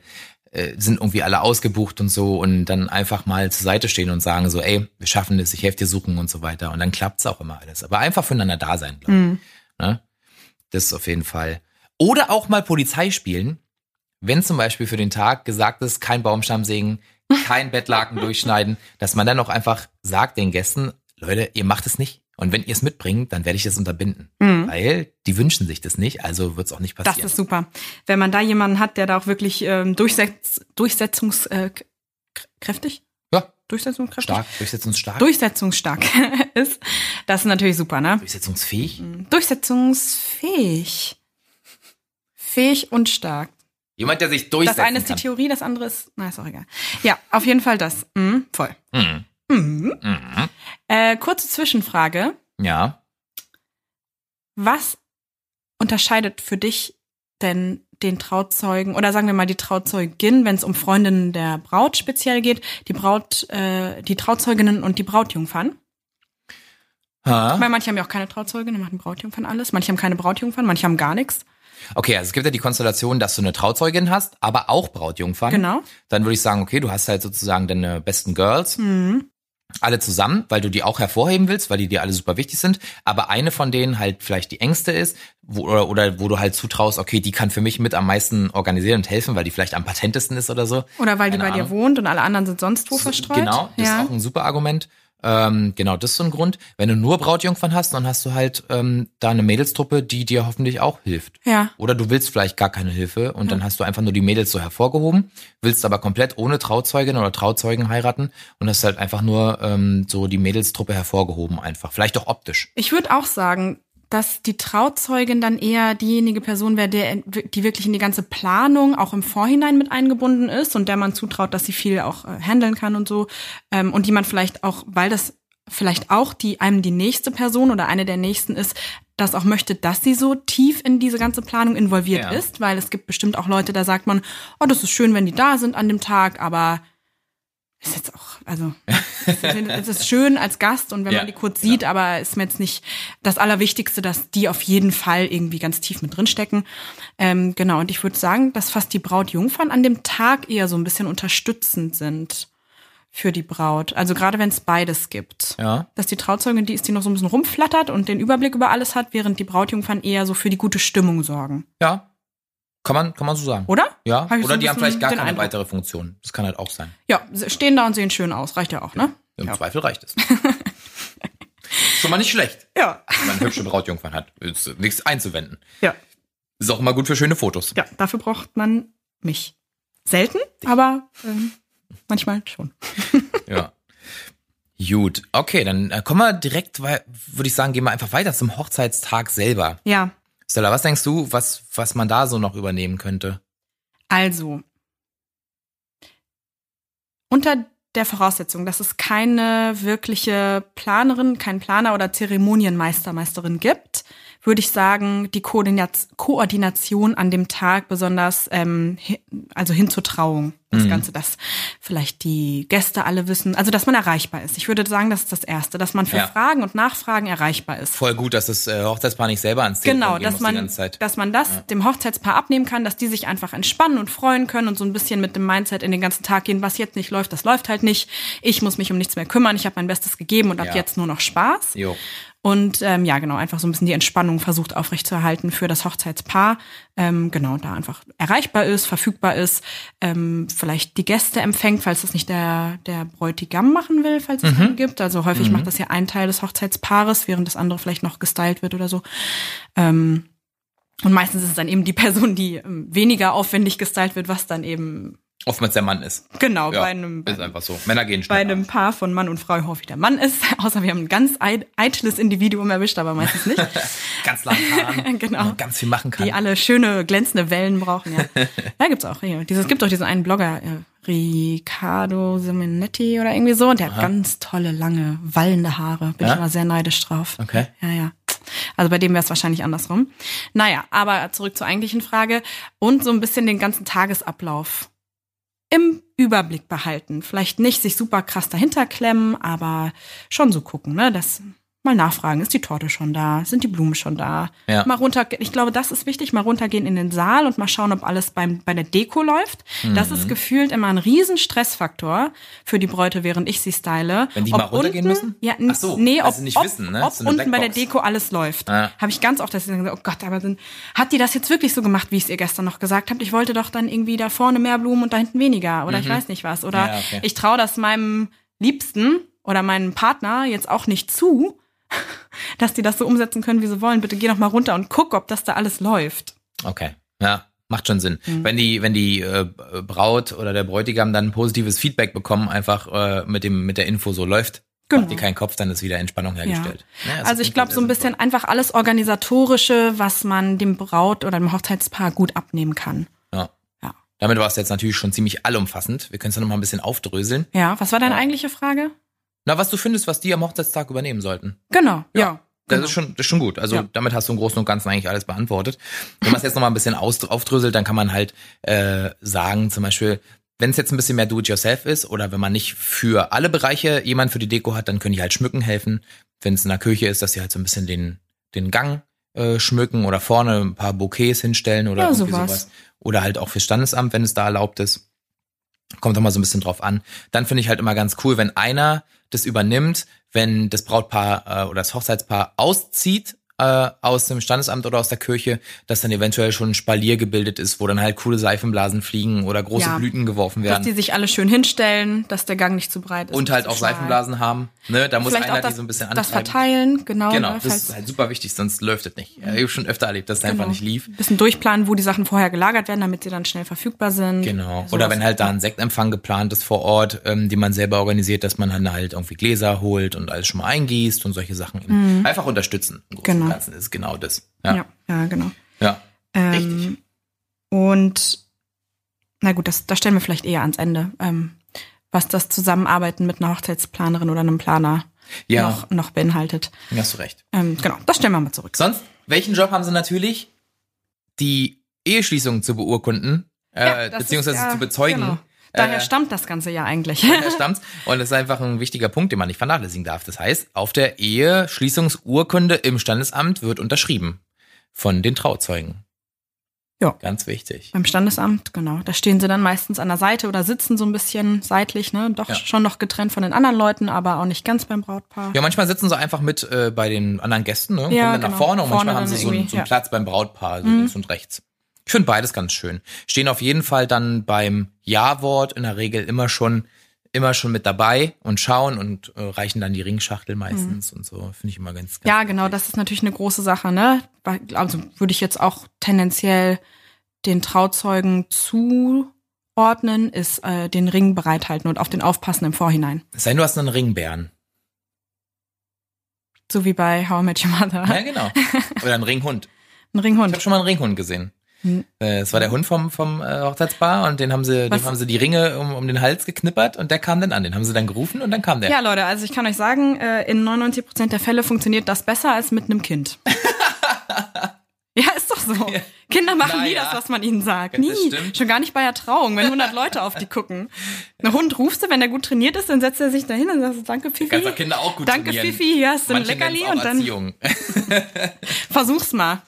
äh, sind irgendwie alle ausgebucht und so und dann einfach mal zur Seite stehen und sagen so, ey, wir schaffen das, ich helfe dir suchen und so weiter. Und dann klappt's auch immer alles. Aber einfach füreinander da sein, glaube ich. Ne? Das ist auf jeden Fall. Oder auch mal Polizei spielen, wenn zum Beispiel für den Tag gesagt ist, kein Baumstamm sägen, kein Bettlaken durchschneiden, dass man dann auch einfach sagt den Gästen, Leute, ihr macht es nicht. Und wenn ihr es mitbringt, dann werde ich das unterbinden. Weil die wünschen sich das nicht, also wird es auch nicht Das passieren. ist super. Wenn man da jemanden hat, der da auch wirklich ähm, durchsetz durchsetzungskräftig, äh, ja, durchsetzungskräftig? stark, durchsetzungsstark, Durchsetzungsstark ist. Das ist natürlich super, ne? durchsetzungsfähig. Durchsetzungsfähig. Fähig und stark. Jemand, der sich durchsetzen Das eine ist die kann. Theorie, das andere ist, na, ist auch egal. Ja, auf jeden Fall das. Mhm, voll. Hm. Mhm. Äh, kurze Zwischenfrage. Ja. Was unterscheidet für dich denn den Trauzeugen oder sagen wir mal die Trauzeugin, wenn es um Freundinnen der Braut speziell geht, die Braut, äh, die Trauzeuginnen und die Brautjungfern? Ha? Weil manche haben ja auch keine Trauzeugin, die machen Brautjungfern alles. Manche haben keine Brautjungfern, manche haben gar nichts. Okay, also es gibt ja die Konstellation, dass du eine Trauzeugin hast, aber auch Brautjungfern. Genau. Dann würde ich sagen, okay, du hast halt sozusagen deine besten Girls. Alle zusammen, weil du die auch hervorheben willst, weil die dir alle super wichtig sind. Aber eine von denen halt vielleicht die engste ist, wo, oder, oder wo du halt zutraust, okay, die kann für mich mit am meisten organisieren und helfen, weil die vielleicht am patentesten ist oder so. Oder weil die Keine bei dir Ahnung. wohnt und alle anderen sind sonst wo verstreut. Genau, das ja. ist auch ein super Argument. Ähm, genau, das ist so ein Grund. Wenn du nur Brautjungfern hast, dann hast du halt ähm, da eine Mädelstruppe, die dir hoffentlich auch hilft. Ja. Oder du willst vielleicht gar keine Hilfe und dann hast du einfach nur die Mädels so hervorgehoben, willst aber komplett ohne Trauzeugin oder Trauzeugen heiraten und hast halt einfach nur ähm, so die Mädelstruppe hervorgehoben einfach. Vielleicht auch optisch. Ich würde auch sagen, dass die Trauzeugin dann eher diejenige Person wäre, der, die wirklich in die ganze Planung auch im Vorhinein mit eingebunden ist und der man zutraut, dass sie viel auch äh, handeln kann und so. Ähm, und die man vielleicht auch, weil das vielleicht auch die einem die nächste Person oder eine der nächsten ist, das auch möchte, dass sie so tief in diese ganze Planung involviert Ja. ist, weil es gibt bestimmt auch Leute, da sagt man, oh, das ist schön, wenn die da sind an dem Tag, aber ist jetzt auch, also es ist schön als Gast und wenn Ja, man die kurz sieht, aber ist mir jetzt nicht das Allerwichtigste, dass die auf jeden Fall irgendwie ganz tief mit drinstecken. Ähm, genau, und ich würde sagen, dass fast die Brautjungfern an dem Tag eher so ein bisschen unterstützend sind für die Braut. Also gerade wenn es beides gibt. Ja. Dass die Trauzeugin die ist, die noch so ein bisschen rumflattert und den Überblick über alles hat, während die Brautjungfern eher so für die gute Stimmung sorgen. Ja. Kann man, kann man so sagen. Oder? Ja. Hab so Oder ein die haben vielleicht gar keine Eindruck. weitere Funktion. Das kann halt auch sein. Ja, stehen da und sehen schön aus. Reicht ja auch, ne? Im Ja. Zweifel reicht es. Schon mal nicht schlecht, Ja. wenn man hübsche Brautjungfern hat. Ist nichts einzuwenden. Ja. Ist auch immer gut für schöne Fotos. Ja, dafür braucht man mich. Selten, aber ähm, manchmal schon. Ja. Gut, okay, dann äh, kommen wir direkt, weil- würde ich sagen, gehen wir einfach weiter zum Hochzeitstag selber. Ja, Stella, was denkst du, was, was man da so noch übernehmen könnte? Also unter der Voraussetzung, dass es keine wirkliche Planerin, keinen Planer oder Zeremonienmeister, Meisterin gibt, würde ich sagen, die Koordinat Koordination an dem Tag besonders, ähm, also hin zur Trauung. Das Ganze, dass vielleicht die Gäste alle wissen, also dass man erreichbar ist. Ich würde sagen, das ist das Erste, dass man für Ja. Fragen und Nachfragen erreichbar ist. Voll gut, dass das äh, Hochzeitspaar nicht selber ans Telefon Genau, gehen dass muss die man, ganze Zeit. dass man das dem Hochzeitspaar abnehmen kann, dass die sich einfach entspannen und freuen können und so ein bisschen mit dem Mindset in den ganzen Tag gehen, was jetzt nicht läuft, das läuft halt nicht. Ich muss mich um nichts mehr kümmern, ich habe mein Bestes gegeben und ab Ja. jetzt nur noch Spaß. Jo. Und ähm, ja, genau, einfach so ein bisschen die Entspannung versucht aufrechtzuerhalten für das Hochzeitspaar. Ähm, genau, da einfach erreichbar ist, verfügbar ist, ähm, vielleicht die Gäste empfängt, falls das nicht der, der Bräutigam machen will, falls es einen gibt. Also häufig macht das ja ein Teil des Hochzeitspaares, während das andere vielleicht noch gestylt wird oder so. Ähm, und meistens ist es dann eben die Person, die ähm, weniger aufwendig gestylt wird, was dann eben Oftmals der Mann ist. genau Ja, bei einem ist einfach so. Männer gehen bei schnell. einem Paar von Mann und Frau häufig der Mann ist, außer wir haben ein ganz eit- eitles Individuum erwischt, aber meistens nicht, Ganz lange Haaren. Genau. Ganz viel machen kann. die alle schöne glänzende Wellen brauchen. Ja, ja gibt's auch. Ja. Dieses gibt auch diesen einen Blogger, äh, Riccardo Simonetti oder irgendwie so, und der hat ganz tolle lange wallende Haare. Bin Ja? ich immer sehr neidisch drauf. Okay. Ja, ja. Also bei dem wäre es wahrscheinlich andersrum. Naja, aber zurück zur eigentlichen Frage und so ein bisschen den ganzen Tagesablauf im Überblick behalten. Vielleicht nicht sich super krass dahinter klemmen, aber schon so gucken, ne? Das mal nachfragen, ist die Torte schon da? Sind die Blumen schon da? Ja. Mal runter, ich glaube, das ist wichtig, mal runtergehen in den Saal und mal schauen, ob alles beim, bei der Deko läuft. Das Mhm. ist gefühlt immer ein riesen Stressfaktor für die Bräute, während ich sie style. Wenn die Ob mal runtergehen unten, müssen? Ja, Ach so, nee, ob, nicht ob, wissen, ne? ob So unten bei der Blackbox. Deko alles läuft. Ja. Habe ich ganz oft, ich denke, oh Gott, aber sind, hat die das jetzt wirklich so gemacht, wie ich es ihr gestern noch gesagt habe? Ich wollte doch dann irgendwie da vorne mehr Blumen und da hinten weniger oder ich weiß nicht was. Oder Mhm. Ja, okay. ich traue das meinem Liebsten oder meinem Partner jetzt auch nicht zu, dass die das so umsetzen können, wie sie wollen. Bitte geh doch mal runter und guck, ob das da alles läuft. Okay. Ja, macht schon Sinn. Mhm. Wenn die, wenn die äh, Braut oder der Bräutigam dann positives Feedback bekommen, einfach äh, mit dem, mit der Info so läuft, Genau. macht ihr keinen Kopf, dann ist wieder Entspannung hergestellt. Ja, das also ich glaube so ein bisschen einfach alles organisatorische, was man dem Braut oder dem Hochzeitspaar gut abnehmen kann. Ja. Ja. Damit war es jetzt natürlich schon ziemlich allumfassend. Wir können es ja noch mal ein bisschen aufdröseln. Ja, was war deine eigentliche Frage? Na, was du findest, was die am Hochzeitstag übernehmen sollten. Genau, ja. Das genau. ist schon, das ist schon gut. Also Ja. damit hast du im Großen und Ganzen eigentlich alles beantwortet. Wenn man es jetzt noch mal ein bisschen aus, aufdröselt, dann kann man halt äh, sagen, zum Beispiel, wenn es jetzt ein bisschen mehr Do-it-yourself ist oder wenn man nicht für alle Bereiche jemand für die Deko hat, dann können die halt schmücken helfen. Wenn es in der Küche ist, dass sie halt so ein bisschen den, den Gang äh, schmücken oder vorne ein paar Bouquets hinstellen oder Ja, sowas. sowas. Oder halt auch fürs Standesamt, wenn es da erlaubt ist. Kommt doch mal so ein bisschen drauf an. Dann finde ich halt immer ganz cool, wenn einer das übernimmt, wenn das Brautpaar äh, oder das Hochzeitspaar auszieht äh, aus dem Standesamt oder aus der Kirche, dass dann eventuell schon ein Spalier gebildet ist, wo dann halt coole Seifenblasen fliegen oder große Ja. Blüten geworfen Dass die werden. sich alle schön hinstellen, dass der Gang nicht zu breit ist. Und halt auch. Seifenblasen haben. Ne? Da muss Vielleicht einer das, die so ein bisschen das antreiben. verteilen, genau. Genau, ne, das ist halt super wichtig, sonst läuft es nicht. Ich habe schon öfter erlebt, dass es einfach genau. nicht lief. Ein bisschen durchplanen, wo die Sachen vorher gelagert werden, damit sie dann schnell verfügbar sind. Genau. Sowas. Oder wenn halt da ein Sektempfang geplant ist vor Ort, ähm, die man selber organisiert, dass man dann halt irgendwie Gläser holt und alles schon mal eingießt und solche Sachen. Einfach unterstützen. Mhm. Genau. Ganzen ist genau das. Ja, Ja. ja, genau. ja. Richtig. Ähm, und na gut, das, das stellen wir vielleicht eher ans Ende, ähm, was das Zusammenarbeiten mit einer Hochzeitsplanerin oder einem Planer Ja, noch, noch beinhaltet. hast du recht. Ähm, genau, das stellen wir mal zurück. Sonst, welchen Job haben sie natürlich? Die Eheschließung zu beurkunden, äh, das beziehungsweise ist ja- zu bezeugen. Genau. Daher Äh, stammt das Ganze ja eigentlich. Daher stammt's. Und das ist einfach ein wichtiger Punkt, den man nicht vernachlässigen darf. Das heißt, auf der Eheschließungsurkunde im Standesamt wird unterschrieben von den Trauzeugen. Ja. Ganz wichtig. Beim Standesamt, genau. Da stehen sie dann meistens an der Seite oder sitzen so ein bisschen seitlich, ne? Doch Ja. schon noch getrennt von den anderen Leuten, aber auch nicht ganz beim Brautpaar. Ja, manchmal sitzen sie einfach mit äh, bei den anderen Gästen, ne? Und Ja, kommen dann nach genau. vorne und Vorne manchmal haben sie so, so einen ja. Mhm. Platz beim Brautpaar, so links und rechts. Ich finde beides ganz schön. Stehen auf jeden Fall dann beim Ja-Wort in der Regel immer schon immer schon mit dabei und schauen und äh, reichen dann die Ringschachtel meistens und so. Finde ich immer ganz, ganz Mhm. Ja, genau, das ist natürlich eine große Sache, ne? Also würde ich jetzt auch tendenziell den Trauzeugen zuordnen, ist äh, den Ring bereithalten und auf den aufpassen im Vorhinein. Es sei denn, du hast einen Ringbären. So wie bei How I Met Your Mother. Ja, genau. Oder einen Ringhund. Ein Ich Ringhund. habe schon mal einen Ringhund gesehen. Hm. Äh, Es war der Hund vom, vom äh, Hochzeitspaar und den haben sie, Was? dem haben sie die Ringe um, um den Hals geknippert und der kam dann an. Den haben sie dann gerufen und dann kam der. Ja, Leute, also ich kann euch sagen, äh, in 99 Prozent der Fälle funktioniert das besser als mit einem Kind. ja, ist doch so. Kinder machen nie Naja. das, was man ihnen sagt. Nie. Schon gar nicht bei der Trauung, wenn 100 Leute auf die gucken. Ein Hund rufst du, wenn der gut trainiert ist, dann setzt er sich dahin und sagt, danke Fifi. Kannst auch Kinder auch gut Danke trainieren. Fifi, hier hast du ein Leckerli und dann versuch's mal.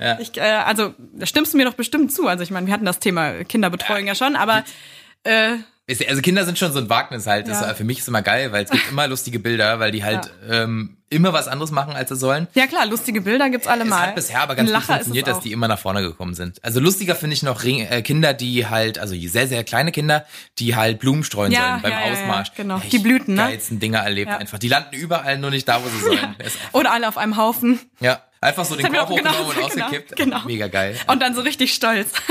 Ja. Ich, äh, also, da stimmst du mir doch bestimmt zu. Also ich meine, wir hatten das Thema Kinderbetreuung ja, schon, aber äh, Ist- Also Kinder sind schon so ein Wagnis halt. Ja. äh, Für mich ist immer geil, weil es gibt immer lustige Bilder, weil die halt ähm, immer was anderes machen, als sie sollen. ja klar, lustige Bilder gibt's alle Es mal. hat bisher aber ganz gut ist funktioniert, es dass die immer nach vorne gekommen sind. Also lustiger finde ich noch Ring, äh, Kinder, die halt, also sehr, sehr kleine Kinder, die halt Blumen streuen Ja, sollen beim ja, ja, ja, Ausmarsch. genau. Echt Die Blüten, ne? geilsten Dinger erlebt Ja. einfach. Die landen überall, nur nicht da, wo sie sollen. Ist Oder alle auf einem Haufen. Ja, einfach so den Korb genau hochgenommen und genau, ausgekippt. genau. Mega geil. Und dann so richtig stolz.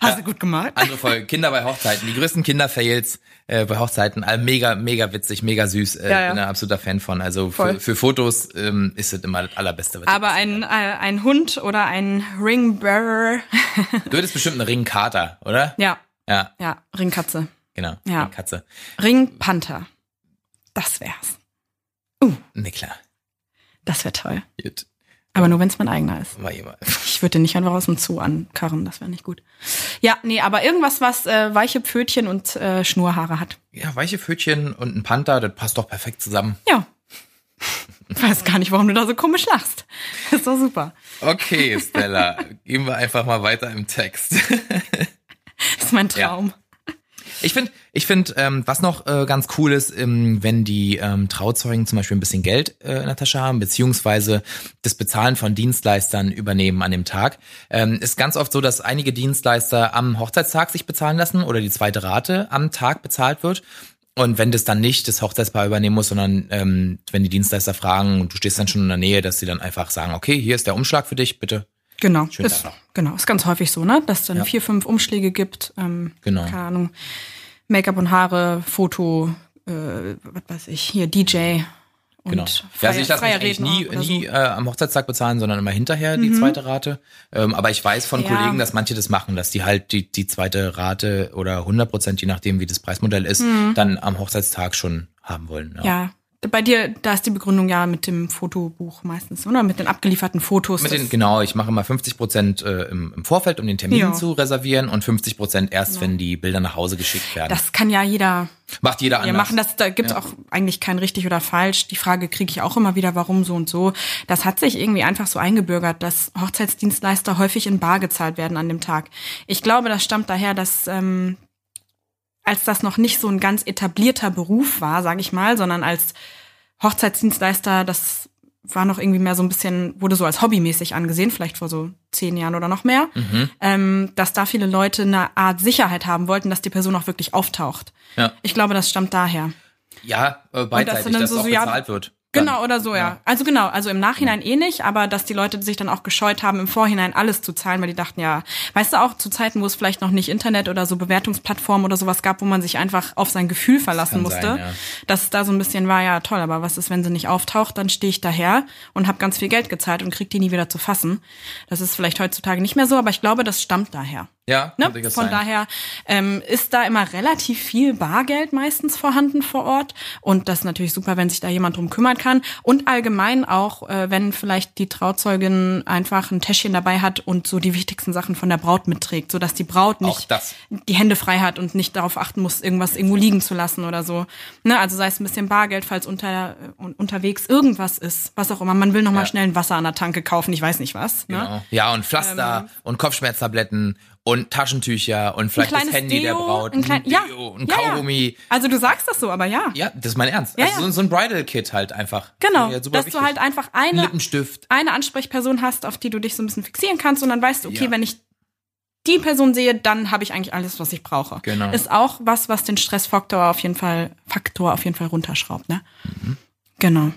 Hast du gut gemacht? Andere Folge, Kinder bei Hochzeiten. Die größten Kinderfails äh, bei Hochzeiten. All mega, mega witzig, mega süß. Äh, Ja, ja. Bin ein absoluter Fan von. Also für, für Fotos ähm, ist es immer das allerbeste. Aber ein, äh, ein Hund oder ein Ringbearer. Du hättest bestimmt einen Ringkater, oder? ja, Ja, ja, Ringkatze. genau. Ja. Ringkatze. Ringpanther. Das wär's. Ne, klar. Das wäre toll. Gut. Aber nur, wenn's mein eigener ist. War jemand. Ich würde den nicht einfach aus dem Zoo ankarren, das wäre nicht gut. Ja, nee, aber irgendwas, was äh, weiche Pfötchen und äh, Schnurhaare hat. Ja, weiche Pfötchen und ein Panther, das passt doch perfekt zusammen. Ja. Ich weiß gar nicht, warum du da so komisch lachst. Das ist doch super. Okay, Stella, gehen wir einfach mal weiter im Text. Das ist mein Traum. Ich finde, ich finde, ähm, was noch äh, ganz cool ist, ähm, wenn die ähm, Trauzeugen zum Beispiel ein bisschen Geld äh, in der Tasche haben, beziehungsweise das Bezahlen von Dienstleistern übernehmen an dem Tag. Ähm, ist ganz oft so, dass einige Dienstleister am Hochzeitstag sich bezahlen lassen oder die zweite Rate am Tag bezahlt wird. Und wenn das dann nicht das Hochzeitspaar übernehmen muss, sondern ähm, wenn die Dienstleister fragen und du stehst dann schon in der Nähe, dass sie dann einfach sagen, okay, hier ist der Umschlag für dich, bitte. Genau. Schönen ist, genau, ist ganz häufig so, ne? Dass es dann Ja. vier, fünf Umschläge gibt. Ähm, Genau. Keine Ahnung. Make-up und Haare, Foto, äh, was weiß ich, hier DJ und Genau. freie, ja, also ich lasse mich freier eigentlich nie, nie so. Mhm. äh, am Hochzeitstag bezahlen, sondern immer hinterher die zweite Rate. Ähm, aber ich weiß von Ja. Kollegen, dass manche das machen, dass die halt die, die zweite Rate oder 100 Prozent, je nachdem wie das Preismodell ist, dann am Hochzeitstag schon haben wollen. Mhm. Ja. Bei dir, da ist die Begründung ja mit dem Fotobuch meistens, oder? Mit den abgelieferten Fotos. Mit den, genau, ich mache immer 50 Prozent äh, im, im Vorfeld, um den Termin. Genau. zu reservieren und 50 Prozent erst, wenn die Bilder nach Hause geschickt werden. das kann ja jeder Macht jeder Wir anders. machen das, da gibt's Ja. auch eigentlich kein richtig oder falsch. Die Frage kriege ich auch immer wieder, warum so und so. Das hat sich irgendwie einfach so eingebürgert, dass Hochzeitsdienstleister häufig in Bar gezahlt werden an dem Tag. Ich glaube, das stammt daher, dass ähm, als das noch nicht so ein ganz etablierter Beruf war, sage ich mal, sondern als Hochzeitsdienstleister, das war noch irgendwie mehr so ein bisschen, wurde so als hobbymäßig angesehen, vielleicht vor so zehn Jahren oder noch mehr, Mhm. ähm, dass da viele Leute eine Art Sicherheit haben wollten, dass die Person auch wirklich auftaucht. Ja. Ich glaube, das stammt daher. ja, äh, beidseitig, dann dass so- auch so, ja, bezahlt wird. Genau, oder so, ja. Also genau, also im Nachhinein eh nicht, aber dass die Leute sich dann auch gescheut haben, im Vorhinein alles zu zahlen, weil die dachten, ja, weißt du auch, zu Zeiten, wo es vielleicht noch nicht Internet oder so Bewertungsplattformen oder sowas gab, wo man sich einfach auf sein Gefühl verlassen kann sein, musste, ja. dass es da so ein bisschen war, ja toll, aber was ist, wenn sie nicht auftaucht, dann stehe ich daher und habe ganz viel Geld gezahlt und krieg die nie wieder zu fassen. Das ist vielleicht heutzutage nicht mehr so, aber ich glaube, das stammt daher. Ja, Ne? Von sein. daher ähm, ist da immer relativ viel Bargeld meistens vorhanden vor Ort. Und das ist natürlich super, wenn sich da jemand drum kümmern kann. Und allgemein auch, äh, wenn vielleicht die Trauzeugin einfach ein Täschchen dabei hat und so die wichtigsten Sachen von der Braut mitträgt, sodass die Braut nicht die Hände frei hat und nicht darauf achten muss, irgendwas irgendwo liegen zu lassen oder so. Ne? Also sei es ein bisschen Bargeld, falls unter, un- unterwegs irgendwas ist, was auch immer. Man will noch mal Ja. schnell ein Wasser an der Tanke kaufen, ich weiß nicht was. Ne? Genau. Ja, und Pflaster und Kopfschmerztabletten und Taschentücher und vielleicht ein das Handy der Deo, Braut, ein klein, ja, Deo, ein ja, ja. Kaugummi. Also du sagst das so, aber ja. Ja, das ist mein Ernst. Ja, also ja. So, so ein Bridal-Kit halt einfach. Genau, Ja, dass wichtig. du halt einfach Ein eine, Lippenstift. eine Ansprechperson hast, auf die du dich so ein bisschen fixieren kannst und dann weißt du, okay, Ja. wenn ich die Person sehe, dann habe ich eigentlich alles, was ich brauche. Genau. Ist auch was, was den Stressfaktor auf jeden Fall, Faktor auf jeden Fall runterschraubt, ne? Mhm. Genau.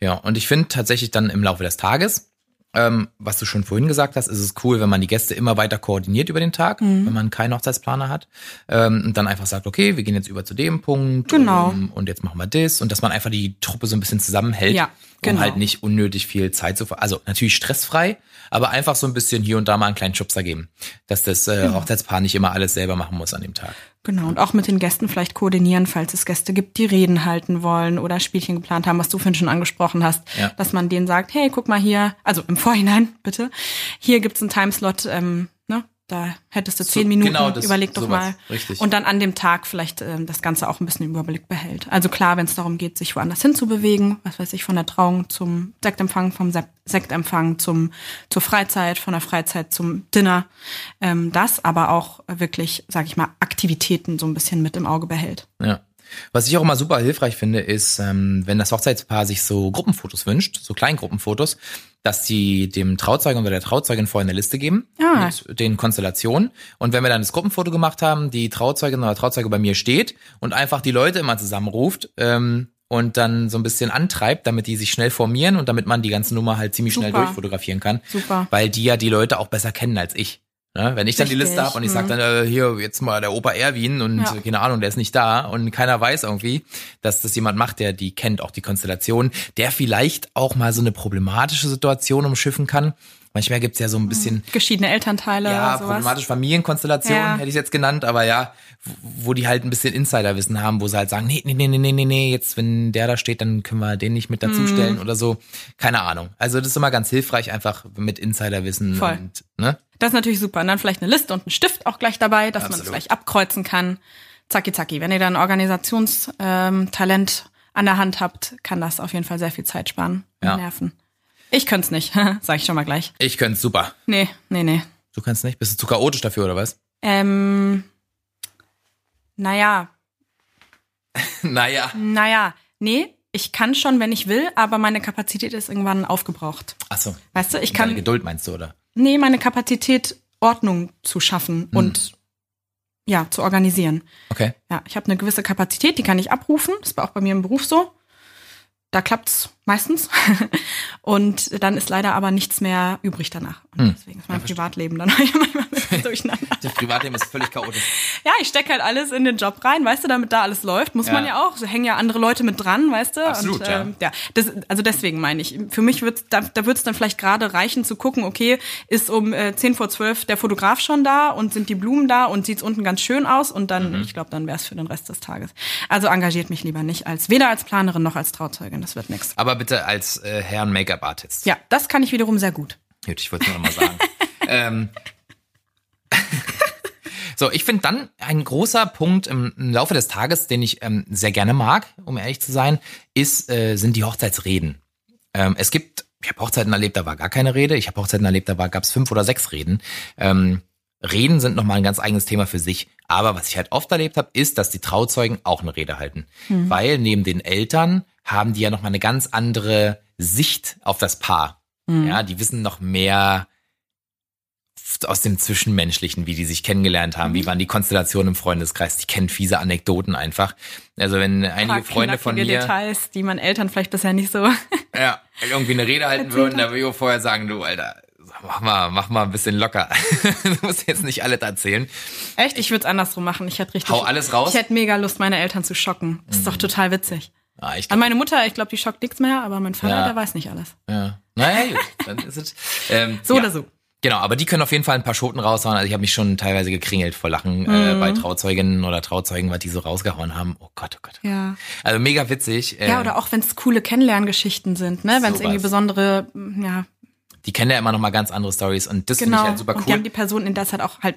Ja, und ich finde tatsächlich dann im Laufe des Tages, ähm, was du schon vorhin gesagt hast, ist es cool, wenn man die Gäste immer weiter koordiniert über den Tag, Mhm. wenn man keinen Hochzeitsplaner hat. Ähm, und dann einfach sagt, okay, wir gehen jetzt über zu dem Punkt. Genau. Ähm, und jetzt machen wir das. Und dass man einfach die Truppe so ein bisschen zusammenhält, Ja, genau. um halt nicht unnötig viel Zeit zu ver Also natürlich stressfrei, aber einfach so ein bisschen hier und da mal einen kleinen Schubser geben. Dass das äh, Genau. Hochzeitspaar nicht immer alles selber machen muss an dem Tag. Genau. Und auch mit den Gästen vielleicht koordinieren, falls es Gäste gibt, die Reden halten wollen oder Spielchen geplant haben, was du vorhin schon angesprochen hast. Ja. Dass man denen sagt, hey, guck mal hier, also im Vorhinein, bitte, hier gibt's einen Timeslot, ähm? Da hättest du zehn Minuten, genau, das- überleg doch sowas, mal. richtig. Und dann an dem Tag vielleicht ähm, das Ganze auch ein bisschen im Überblick behält. Also klar, wenn es darum geht, sich woanders hinzubewegen, was weiß ich, von der Trauung zum Sektempfang, vom Sek Sektempfang zum zur Freizeit, von der Freizeit zum Dinner, ähm, das aber auch wirklich, sag ich mal, Aktivitäten so ein bisschen mit im Auge behält. Ja. Was ich auch immer super hilfreich finde, ist, ähm, wenn das Hochzeitspaar sich so Gruppenfotos wünscht, so Kleingruppenfotos, dass sie dem Trauzeugen oder der Trauzeugin vorher eine Liste geben Ah. mit den Konstellationen. Und wenn wir dann das Gruppenfoto gemacht haben, die Trauzeugin oder Trauzeuge bei mir steht und einfach die Leute immer zusammenruft ähm, und dann so ein bisschen antreibt, damit die sich schnell formieren und damit man die ganze Nummer halt ziemlich schnell Super. durchfotografieren kann. Super. Weil die ja die Leute auch besser kennen als ich. Ne? Wenn ich dann die Richtig, Liste habe und ich sag mhm. dann, äh, hier, jetzt mal der Opa Erwin und Ja. keine Ahnung, der ist nicht da und keiner weiß irgendwie, dass das jemand macht, der die kennt, auch die Konstellation, der vielleicht auch mal so eine problematische Situation umschiffen kann. Manchmal gibt's ja so ein bisschen, Geschiedene Elternteile ja, problematische Familienkonstellationen, Ja. hätte ich jetzt genannt, aber ja, wo- die halt ein bisschen Insiderwissen haben, wo sie halt sagen, nee, nee, nee, nee, nee, nee, nee, jetzt, wenn der da steht, dann können wir den nicht mit dazustellen Mhm. oder so. Keine Ahnung. Also das ist immer ganz hilfreich, einfach mit Insiderwissen Voll. und, ne? Das ist natürlich super. Und dann vielleicht eine Liste und ein Stift auch gleich dabei, dass man es gleich abkreuzen kann. Zacki, zacki. Wenn ihr dann Organisationstalent ähm, an der Hand habt, kann das auf jeden Fall sehr viel Zeit sparen und Ja. nerven. Ich könnte es nicht, sag ich schon mal gleich. Ich könnte super. Nee, nee, nee. Du kannst nicht? Bist du zu chaotisch dafür, oder was? Ähm, naja, naja. naja, nee, ich kann schon, wenn ich will, aber meine Kapazität ist irgendwann aufgebraucht. Achso. Weißt du, ich kann, Geduld meinst du, oder? nee, meine Kapazität, Ordnung zu schaffen Hm. und ja, zu organisieren. Okay. Ja, ich habe eine gewisse Kapazität, die kann ich abrufen. Das war auch bei mir im Beruf so. Da klappt's meistens. Und dann ist leider aber nichts mehr übrig danach. Und Hm. deswegen ist mein Privatleben dann manchmal ein bisschen durcheinander. Das Privatleben ist völlig chaotisch. Ja, ich stecke halt alles in den Job rein, weißt du, damit da alles läuft, muss Ja. man ja auch. So hängen ja andere Leute mit dran, weißt du. Absolut, Und, ja. ähm, ja. Das, also deswegen meine ich, für mich wird's, da, da wird's dann vielleicht gerade reichen zu gucken, okay, ist um äh, 10 vor 12 der Fotograf schon da und sind die Blumen da und sieht's unten ganz schön aus und dann, Mhm. ich glaube, dann wär's für den Rest des Tages. Also engagiert mich lieber nicht als, weder als Planerin noch als Trauzeugin, das wird nix. Aber bitte als äh, Herrn Make-up-Artist. Ja, das kann ich wiederum sehr gut. Gut, ich wollte es nur noch mal sagen. ähm, so, ich finde dann ein großer Punkt im, im Laufe des Tages, den ich ähm, sehr gerne mag, um ehrlich zu sein, ist, äh, sind die Hochzeitsreden. Ähm, es gibt, ich habe Hochzeiten erlebt, da war gar keine Rede. Ich habe Hochzeiten erlebt, da gab es fünf oder sechs Reden. Ähm, Reden sind nochmal ein ganz eigenes Thema für sich. Aber was ich halt oft erlebt habe, ist, dass die Trauzeugen auch eine Rede halten. Weil neben den Eltern haben die ja nochmal eine ganz andere Sicht auf das Paar. Ja, die wissen noch mehr aus dem Zwischenmenschlichen, wie die sich kennengelernt haben, wie waren die Konstellationen im Freundeskreis, die kennen fiese Anekdoten einfach. Also wenn einige Freunde von mir Details, die man Eltern vielleicht bisher nicht so. ja, irgendwie eine Rede halten würden, da würde ich vorher sagen, du Alter, mach mal, mach mal ein bisschen locker. du musst jetzt nicht alles erzählen. Echt, ich würde es andersrum machen. Ich hätte richtig. Hau alles raus? Mhm. Ich hätte mega Lust, meine Eltern zu schocken. Das ist doch total witzig. Ah, ich An meine Mutter, ich glaube, die schockt nichts mehr, aber mein Vater, Ja. der weiß nicht alles. ja. Naja, gut, dann ist es. Ähm, So ja. oder so. Genau, aber die können auf jeden Fall ein paar Schoten raushauen. Also ich habe mich schon teilweise gekringelt vor Lachen äh, Mhm. bei Trauzeuginnen oder Trauzeugen, was die so rausgehauen haben. Oh Gott, oh Gott. Ja. Also mega witzig. Äh, Ja, oder auch wenn es coole Kennenlerngeschichten sind, ne? Wenn es irgendwie besondere, mm, ja, Die kennen ja immer noch mal ganz andere Stories und das finde genau. ich halt super Und die haben cool. die Person in der Zeit auch halt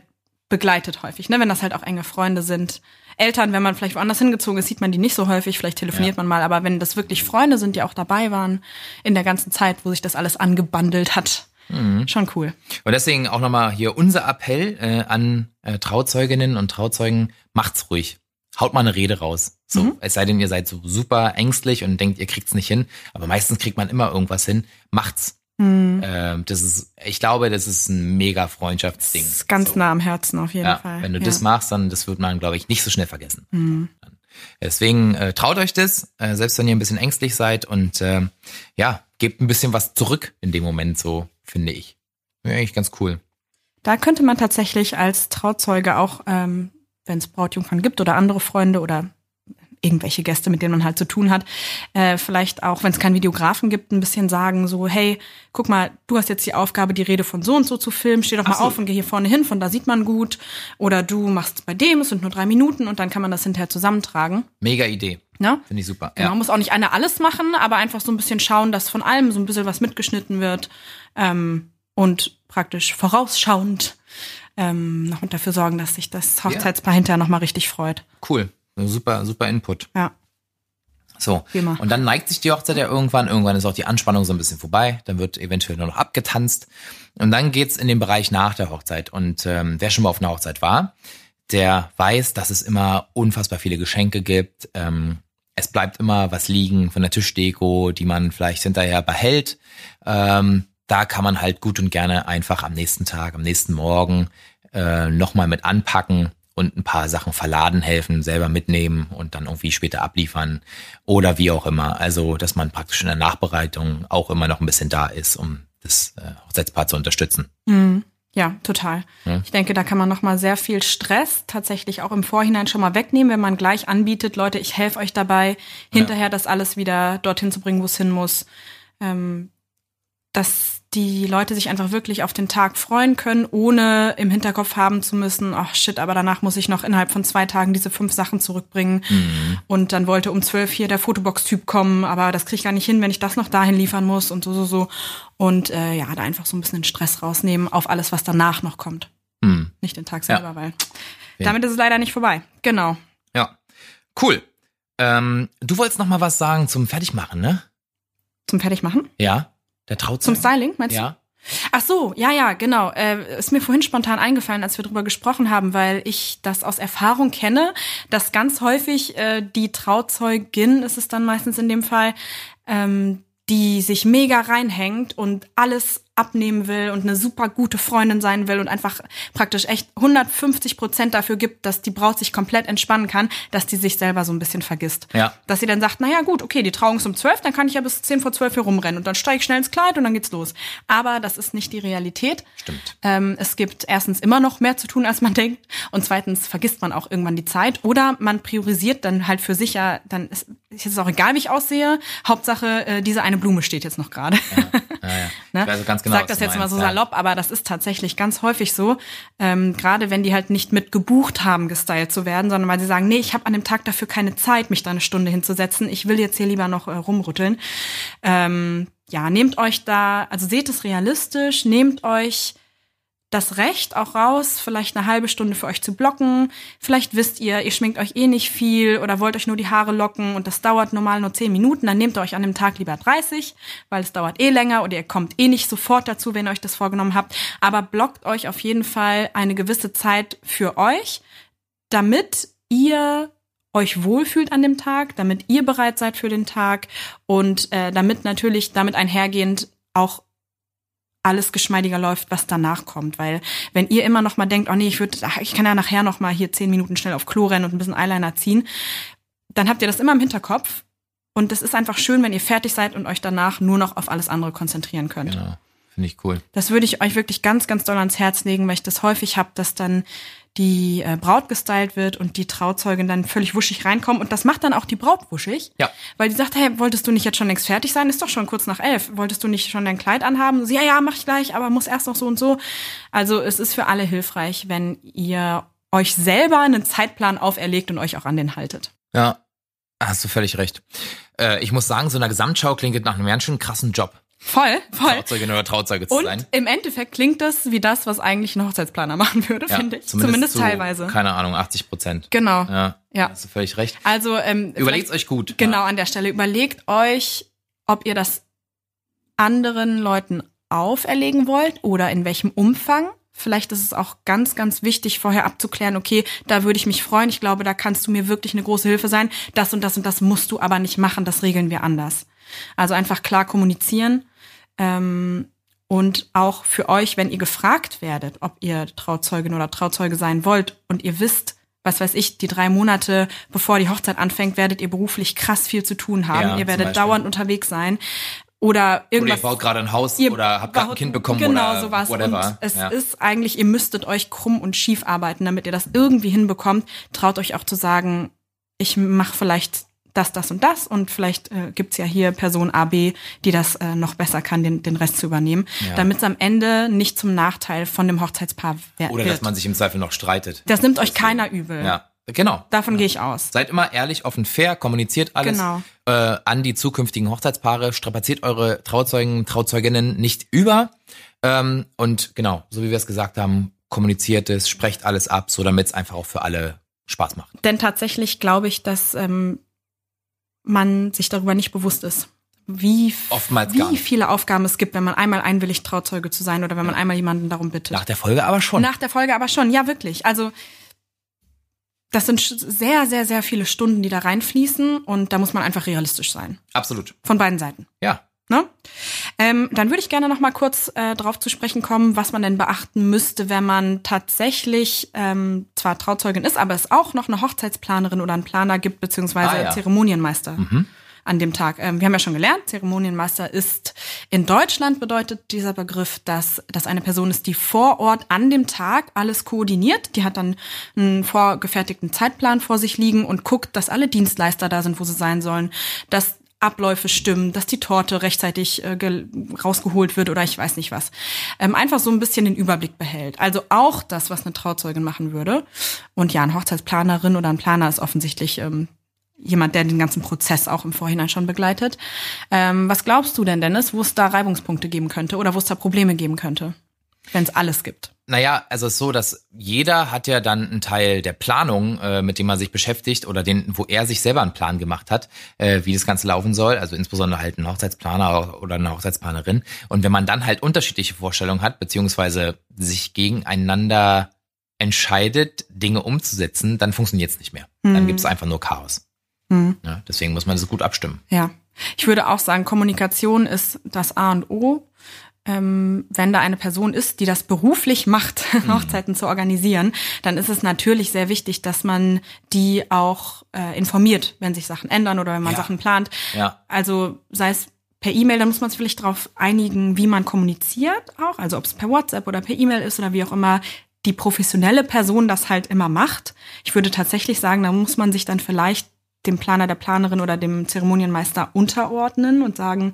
begleitet häufig, ne? Wenn das halt auch enge Freunde sind. Eltern, wenn man vielleicht woanders hingezogen ist, sieht man die nicht so häufig, vielleicht telefoniert Ja. man mal, aber wenn das wirklich Freunde sind, die auch dabei waren in der ganzen Zeit, wo sich das alles angebandelt hat, Mhm. schon cool. Und deswegen auch nochmal hier unser Appell äh, an äh, Trauzeuginnen und Trauzeugen, macht's ruhig. Haut mal eine Rede raus. So, Mhm. es sei denn, ihr seid so super ängstlich und denkt, ihr kriegt's nicht hin. Aber meistens kriegt man immer irgendwas hin. Macht's. Mhm. Ähm, das ist, ich glaube, das ist ein mega Freundschaftsding. Das ist ganz so. nah am Herzen auf jeden Ja, Fall. wenn du ja. das machst, dann das wird man, glaube ich, nicht so schnell vergessen. Mhm. Deswegen äh, traut euch das, äh, selbst wenn ihr ein bisschen ängstlich seid und äh, ja, gebt ein bisschen was zurück in dem Moment, so finde ich. Ja, eigentlich ganz cool. Da könnte man tatsächlich als Trauzeuge auch, ähm, wenn es Brautjungfern gibt oder andere Freunde oder irgendwelche Gäste, mit denen man halt zu tun hat, äh, vielleicht auch, wenn es keinen Videografen gibt, ein bisschen sagen, so, hey, guck mal, du hast jetzt die Aufgabe, die Rede von so und so zu filmen, steh doch mal so. auf und geh hier vorne hin, von da sieht man gut. Oder du machst bei dem, es sind nur drei Minuten und dann kann man das hinterher zusammentragen. Mega Idee. Ne? Finde ich super. Genau, Ja. muss auch nicht einer alles machen, aber einfach so ein bisschen schauen, dass von allem so ein bisschen was mitgeschnitten wird ähm, und praktisch vorausschauend ähm, noch dafür sorgen, dass sich das Hochzeitspaar hinterher nochmal richtig freut. Cool. Super, super Input. Ja. So. Immer. Und dann neigt sich die Hochzeit ja irgendwann. Irgendwann ist auch die Anspannung so ein bisschen vorbei. Dann wird eventuell nur noch abgetanzt. Und dann geht's in den Bereich nach der Hochzeit. Und ähm, wer schon mal auf einer Hochzeit war, der weiß, dass es immer unfassbar viele Geschenke gibt. Ähm, es bleibt immer was liegen von der Tischdeko, die man vielleicht hinterher behält. Ähm, da kann man halt gut und gerne einfach am nächsten Tag, am nächsten Morgen äh, nochmal mit anpacken und ein paar Sachen verladen helfen, selber mitnehmen und dann irgendwie später abliefern oder wie auch immer. Also, dass man praktisch in der Nachbereitung auch immer noch ein bisschen da ist, um das äh, Hochzeitspaar zu unterstützen. Ja, total. Ja. Ich denke, da kann man noch mal sehr viel Stress tatsächlich auch im Vorhinein schon mal wegnehmen, wenn man gleich anbietet, Leute, ich helfe euch dabei, hinterher das alles wieder dorthin zu bringen, wo es hin muss. Ähm, dass die Leute sich einfach wirklich auf den Tag freuen können, ohne im Hinterkopf haben zu müssen, ach shit, aber danach muss ich noch innerhalb von zwei Tagen diese fünf Sachen zurückbringen. Und dann wollte um zwölf hier der Fotobox-Typ kommen, aber das kriege ich gar nicht hin, wenn ich das noch dahin liefern muss und so, so, so. Und äh, ja, da einfach so ein bisschen den Stress rausnehmen auf alles, was danach noch kommt. Hm. Nicht den Tag Ja. selber, weil Ja. damit ist es leider nicht vorbei. Genau. Ja, cool. Ähm, du wolltest noch mal was sagen zum Fertigmachen, ne? Zum Fertigmachen? Ja, der Zum Trauzeug. Styling, meinst du? Ja. Ach so, ja, ja, genau. Äh, ist mir vorhin spontan eingefallen, als wir drüber gesprochen haben, weil ich das aus Erfahrung kenne, dass ganz häufig äh, die Trauzeugin, ist es dann meistens in dem Fall, ähm, die sich mega reinhängt und alles abnehmen will und eine super gute Freundin sein will und einfach praktisch echt 150 Prozent dafür gibt, dass die Braut sich komplett entspannen kann, dass die sich selber so ein bisschen vergisst. Ja. Dass sie dann sagt, naja gut, okay, die Trauung ist um 12, dann kann ich ja bis 10 vor 12 hier rumrennen und dann steige ich schnell ins Kleid und dann geht's los. Aber das ist nicht die Realität. Stimmt. Ähm, es gibt erstens immer noch mehr zu tun, als man denkt und zweitens vergisst man auch irgendwann die Zeit oder man priorisiert dann halt für sich ja, dann ist, ist es auch egal, wie ich aussehe. Hauptsache, äh, diese eine Blume steht jetzt noch gerade. Ja, ja. Ne? Ich weiß ganz genau, ich sag was das jetzt mal so meinst, ja. salopp, aber das ist tatsächlich ganz häufig so. Ähm, Gerade wenn die halt nicht mit gebucht haben, gestylt zu werden, sondern weil sie sagen, nee, ich habe an dem Tag dafür keine Zeit, mich da eine Stunde hinzusetzen. Ich will jetzt hier lieber noch äh, rumrütteln. Ähm, ja, nehmt euch da, also seht es realistisch, nehmt euch das Recht auch raus, vielleicht eine halbe Stunde für euch zu blocken. Vielleicht wisst ihr, ihr schminkt euch eh nicht viel oder wollt euch nur die Haare locken und das dauert normal nur 10 Minuten. Dann nehmt ihr euch an dem Tag lieber 30, weil es dauert eh länger oder ihr kommt eh nicht sofort dazu, wenn ihr euch das vorgenommen habt. Aber blockt euch auf jeden Fall eine gewisse Zeit für euch, damit ihr euch wohlfühlt an dem Tag, damit ihr bereit seid für den Tag und äh, damit natürlich damit einhergehend auch alles geschmeidiger läuft, was danach kommt. Weil wenn ihr immer noch mal denkt, oh nee, ich würde, ich kann ja nachher noch mal hier zehn Minuten schnell auf Klo rennen und ein bisschen Eyeliner ziehen, dann habt ihr das immer im Hinterkopf. Und es ist einfach schön, wenn ihr fertig seid und euch danach nur noch auf alles andere konzentrieren könnt. Genau. Finde ich cool. Das würde ich euch wirklich ganz, ganz doll ans Herz legen, weil ich das häufig habe, dass dann die äh, Braut gestylt wird und die Trauzeugin dann völlig wuschig reinkommt. Und das macht dann auch die Braut wuschig. Ja. Weil die sagt, hey, wolltest du nicht jetzt schon längst fertig sein? Ist doch schon kurz nach elf. Wolltest du nicht schon dein Kleid anhaben? Sie, ja, ja, mach ich gleich, aber muss erst noch so und so. Also es ist für alle hilfreich, wenn ihr euch selber einen Zeitplan auferlegt und euch auch an den haltet. Ja, hast du völlig recht. Äh, ich muss sagen, so eine Gesamtschau klingt nach einem ganz schön krassen Job. Voll, voll. Trauzeugin oder Trauzeuge zu Und sein. im Endeffekt klingt das wie das, was eigentlich ein Hochzeitsplaner machen würde, Ja, finde ich. Zumindest, zu, teilweise. Keine Ahnung, 80 Prozent. Genau. Ja, Ja. hast du völlig recht. Also ähm, Überlegt euch gut. Genau an der Stelle. Überlegt euch, ob ihr das anderen Leuten auferlegen wollt oder in welchem Umfang. Vielleicht ist es auch ganz, ganz wichtig, vorher abzuklären, okay, da würde ich mich freuen. Ich glaube, da kannst du mir wirklich eine große Hilfe sein. Das und das und das musst du aber nicht machen. Das regeln wir anders. Also einfach klar kommunizieren. Ähm, und auch für euch, wenn ihr gefragt werdet, ob ihr Trauzeugin oder Trauzeuge sein wollt und ihr wisst, was weiß ich, die drei Monate bevor die Hochzeit anfängt, werdet ihr beruflich krass viel zu tun haben. Ja, ihr werdet dauernd unterwegs sein. Oder Oder irgendwas. ihr baut gerade ein Haus oder habt gerade ein Kind bekommen genau oder sowas. whatever. Und es ja. ist eigentlich, ihr müsstet euch krumm und schief arbeiten, damit ihr das irgendwie hinbekommt. Traut euch auch zu sagen, ich mache vielleicht das, das und das und vielleicht äh, gibt's ja hier Person A, B, die das äh, noch besser kann, den, den Rest zu übernehmen, Ja. damit es am Ende nicht zum Nachteil von dem Hochzeitspaar wer- Oder wird. dass man sich im Zweifel noch streitet. das nimmt euch keiner übel. Ja, genau. Davon gehe ich aus. Seid immer ehrlich, offen, fair, kommuniziert alles Genau. äh, an die zukünftigen Hochzeitspaare, strapaziert eure Trauzeugen, Trauzeuginnen nicht über. Ähm, und genau, so wie wir es gesagt haben, kommuniziert es, sprecht alles ab, so damit es einfach auch für alle Spaß macht. Denn tatsächlich glaube ich, dass ähm, man sich darüber nicht bewusst ist, wie, Oftmals wie viele Aufgaben es gibt, wenn man einmal einwilligt, Trauzeuge zu sein oder wenn man einmal jemanden darum bittet. Nach der Folge aber schon. Nach der Folge aber schon, ja wirklich. Also das sind sehr, sehr, sehr viele Stunden, die da reinfließen und da muss man einfach realistisch sein. Absolut. Von beiden Seiten. Ja. Ne? Ähm, dann würde ich gerne noch mal kurz äh, darauf zu sprechen kommen, was man denn beachten müsste, wenn man tatsächlich ähm, zwar Trauzeugin ist, aber es auch noch eine Hochzeitsplanerin oder einen Planer gibt, beziehungsweise Ah, ja. Zeremonienmeister an dem Tag. Ähm, wir haben ja schon gelernt, Zeremonienmeister ist in Deutschland bedeutet dieser Begriff, dass das eine Person ist, die vor Ort an dem Tag alles koordiniert. Die hat dann einen vorgefertigten Zeitplan vor sich liegen und guckt, dass alle Dienstleister da sind, wo sie sein sollen, dass Abläufe stimmen, dass die Torte rechtzeitig äh, ge- rausgeholt wird oder ich weiß nicht was. Ähm, einfach so ein bisschen den Überblick behält. Also auch das, was eine Trauzeugin machen würde. Und ja, eine Hochzeitsplanerin oder ein Planer ist offensichtlich ähm, jemand, der den ganzen Prozess auch im Vorhinein schon begleitet. Ähm, was glaubst du denn, Dennis, wo es da Reibungspunkte geben könnte oder wo es da Probleme geben könnte, wenn es alles gibt? Naja, also es ist so, dass jeder hat ja dann einen Teil der Planung, äh, mit dem man sich beschäftigt oder den, wo er sich selber einen Plan gemacht hat, äh, wie das Ganze laufen soll. Also insbesondere halt ein Hochzeitsplaner oder eine Hochzeitsplanerin. Und wenn man dann halt unterschiedliche Vorstellungen hat, beziehungsweise sich gegeneinander entscheidet, Dinge umzusetzen, dann funktioniert es nicht mehr. Dann gibt es einfach nur Chaos. Hm. Ja, deswegen muss man das gut abstimmen. Ja, ich würde auch sagen, Kommunikation ist das A und O. ähm, wenn da eine Person ist, die das beruflich macht, Mhm. Hochzeiten zu organisieren, dann ist es natürlich sehr wichtig, dass man die auch äh, informiert, wenn sich Sachen ändern oder wenn man Ja. Sachen plant. Ja. Also sei es per E-Mail, dann muss man sich vielleicht darauf einigen, wie man kommuniziert auch, also ob es per WhatsApp oder per E-Mail ist oder wie auch immer die professionelle Person das halt immer macht. Ich würde tatsächlich sagen, da muss man sich dann vielleicht dem Planer, der Planerin oder dem Zeremonienmeister unterordnen und sagen,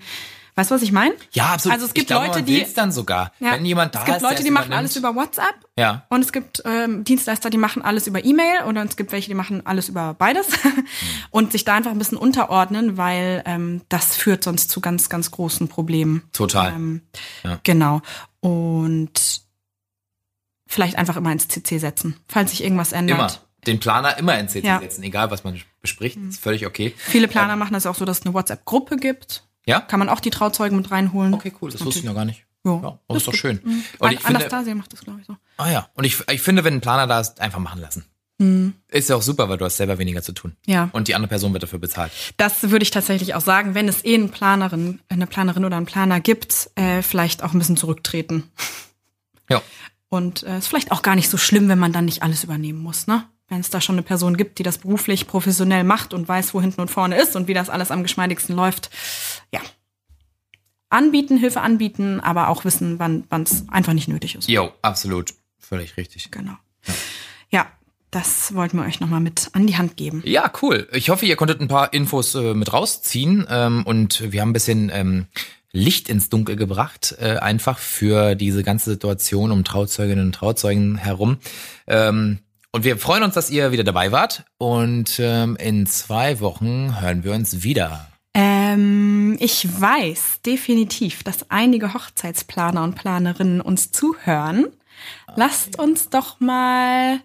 weißt du, was ich meine? Ja, absolut. Also es gibt glaube, Leute, die dann sogar, Ja, wenn jemand da es gibt ist, Leute, die machen alles über WhatsApp. Ja. Und es gibt ähm, Dienstleister, die machen alles über E-Mail oder es gibt welche, die machen alles über beides. Und sich da einfach ein bisschen unterordnen, weil ähm, das führt sonst zu ganz, ganz großen Problemen. Total. Ähm, Ja. Genau. Und vielleicht einfach immer ins CC setzen, falls sich irgendwas ändert. Immer. Den Planer immer in CC Ja. Mhm. setzen, egal was man bespricht, ist völlig okay. Viele Planer machen das auch so, dass es eine WhatsApp-Gruppe gibt. Ja? Kann man auch die Trauzeugen mit reinholen. Okay, cool, das wusste ich noch gar nicht. Ja. Ja, das ist doch schön. Mhm. Und ich finde, Anastasia macht das, glaube ich, so. ah ja, und ich, ich finde, wenn ein Planer da ist, einfach machen lassen. Ist ja auch super, weil du hast selber weniger zu tun. Mhm. Ja. Und die andere Person wird dafür bezahlt. Das würde ich tatsächlich auch sagen, wenn es eh eine Planerin, eine Planerin oder einen Planer gibt, äh, vielleicht auch ein bisschen zurücktreten. Ja. Und äh, ist vielleicht auch gar nicht so schlimm, wenn man dann nicht alles übernehmen muss, ne? Wenn es da schon eine Person gibt, die das beruflich professionell macht und weiß, wo hinten und vorne ist und wie das alles am geschmeidigsten läuft. Ja. Anbieten, Hilfe anbieten, aber auch wissen, wann es einfach nicht nötig ist. Jo, absolut. Völlig richtig. Genau. Ja, das wollten wir euch nochmal mit an die Hand geben. Ja, cool. Ich hoffe, ihr konntet ein paar Infos äh, mit rausziehen ähm, und wir haben ein bisschen ähm, Licht ins Dunkel gebracht, äh, einfach für diese ganze Situation um Trauzeuginnen und Trauzeugen herum. Ähm, und wir freuen uns, dass ihr wieder dabei wart und ähm, in zwei Wochen hören wir uns wieder. Ähm, ich weiß definitiv, dass einige Hochzeitsplaner und Planerinnen uns zuhören. Lasst uns doch mal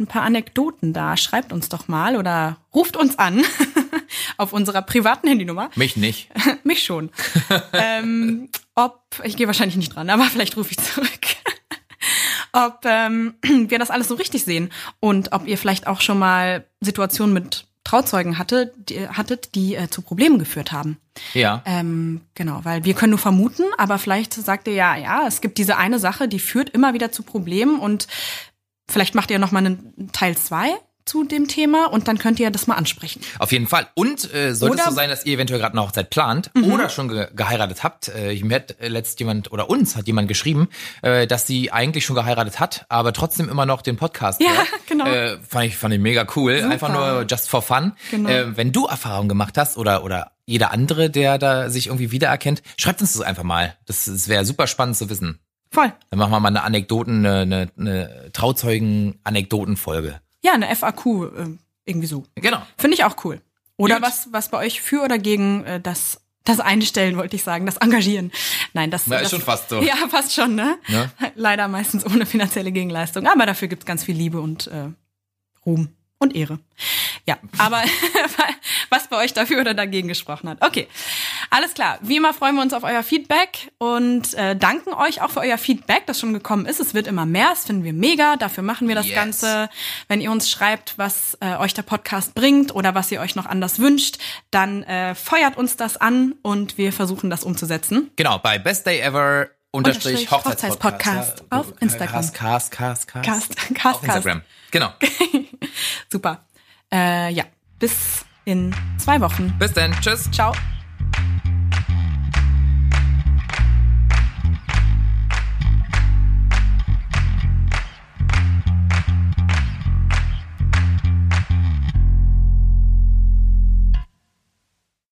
ein paar Anekdoten da. Schreibt uns doch mal oder ruft uns an auf unserer privaten Handynummer. Mich nicht. Mich schon. ähm, ob, ich gehe wahrscheinlich nicht dran, aber vielleicht rufe ich zurück. Ob ähm, wir das alles so richtig sehen und ob ihr vielleicht auch schon mal Situationen mit Trauzeugen hatte, die, hattet, die äh, zu Problemen geführt haben. Ja. Ähm, genau, weil wir können nur vermuten, aber vielleicht sagt ihr ja, ja, es gibt diese eine Sache, die führt immer wieder zu Problemen und vielleicht macht ihr noch mal einen Teil zwei zu dem Thema und dann könnt ihr das mal ansprechen. Auf jeden Fall. Und äh, sollte es Oder- so sein, dass ihr eventuell gerade eine Hochzeit plant oder schon ge geheiratet habt. Äh, mir hat äh, letzt jemand oder uns hat jemand geschrieben, äh, dass sie eigentlich schon geheiratet hat, aber trotzdem immer noch den Podcast Ja, hört. genau. Äh, fand ich fand ich mega cool. Super. Einfach nur just for fun. Genau. Äh, wenn du Erfahrungen gemacht hast oder oder jeder andere, der da sich irgendwie wiedererkennt, schreibt uns das einfach mal. Das, das wäre super spannend zu wissen. Voll. Dann machen wir mal eine Anekdoten, eine, eine, eine Trauzeugen-Anekdoten-Folge. Ja, eine FAQ, äh, irgendwie so. Genau. Finde ich auch cool. Oder Gut. was, was bei euch für oder gegen äh, das, das Einstellen, wollte ich sagen, das Engagieren. Nein, das, Na, ist das schon fast so. Ja, fast schon, ne? Ne? Leider meistens ohne finanzielle Gegenleistung. Aber dafür gibt's ganz viel Liebe und äh, Ruhm und Ehre. Ja, aber was bei euch dafür oder dagegen gesprochen hat. Okay, alles klar. Wie immer freuen wir uns auf euer Feedback und äh, danken euch auch für euer Feedback, das schon gekommen ist. Es wird immer mehr, das finden wir mega. Dafür machen wir das Yes. Ganze. Wenn ihr uns schreibt, was äh, euch der Podcast bringt oder was ihr euch noch anders wünscht, dann äh, feuert uns das an und wir versuchen das umzusetzen. Genau, bei Best Day Ever unterstrich Hochzeitspodcast auf Instagram. Cast, Cast, Cast, Cast. Cast, Cast, Auf Cast. Instagram. Genau. Super. Äh, ja, bis in zwei Wochen. Bis dann. Tschüss. Ciao.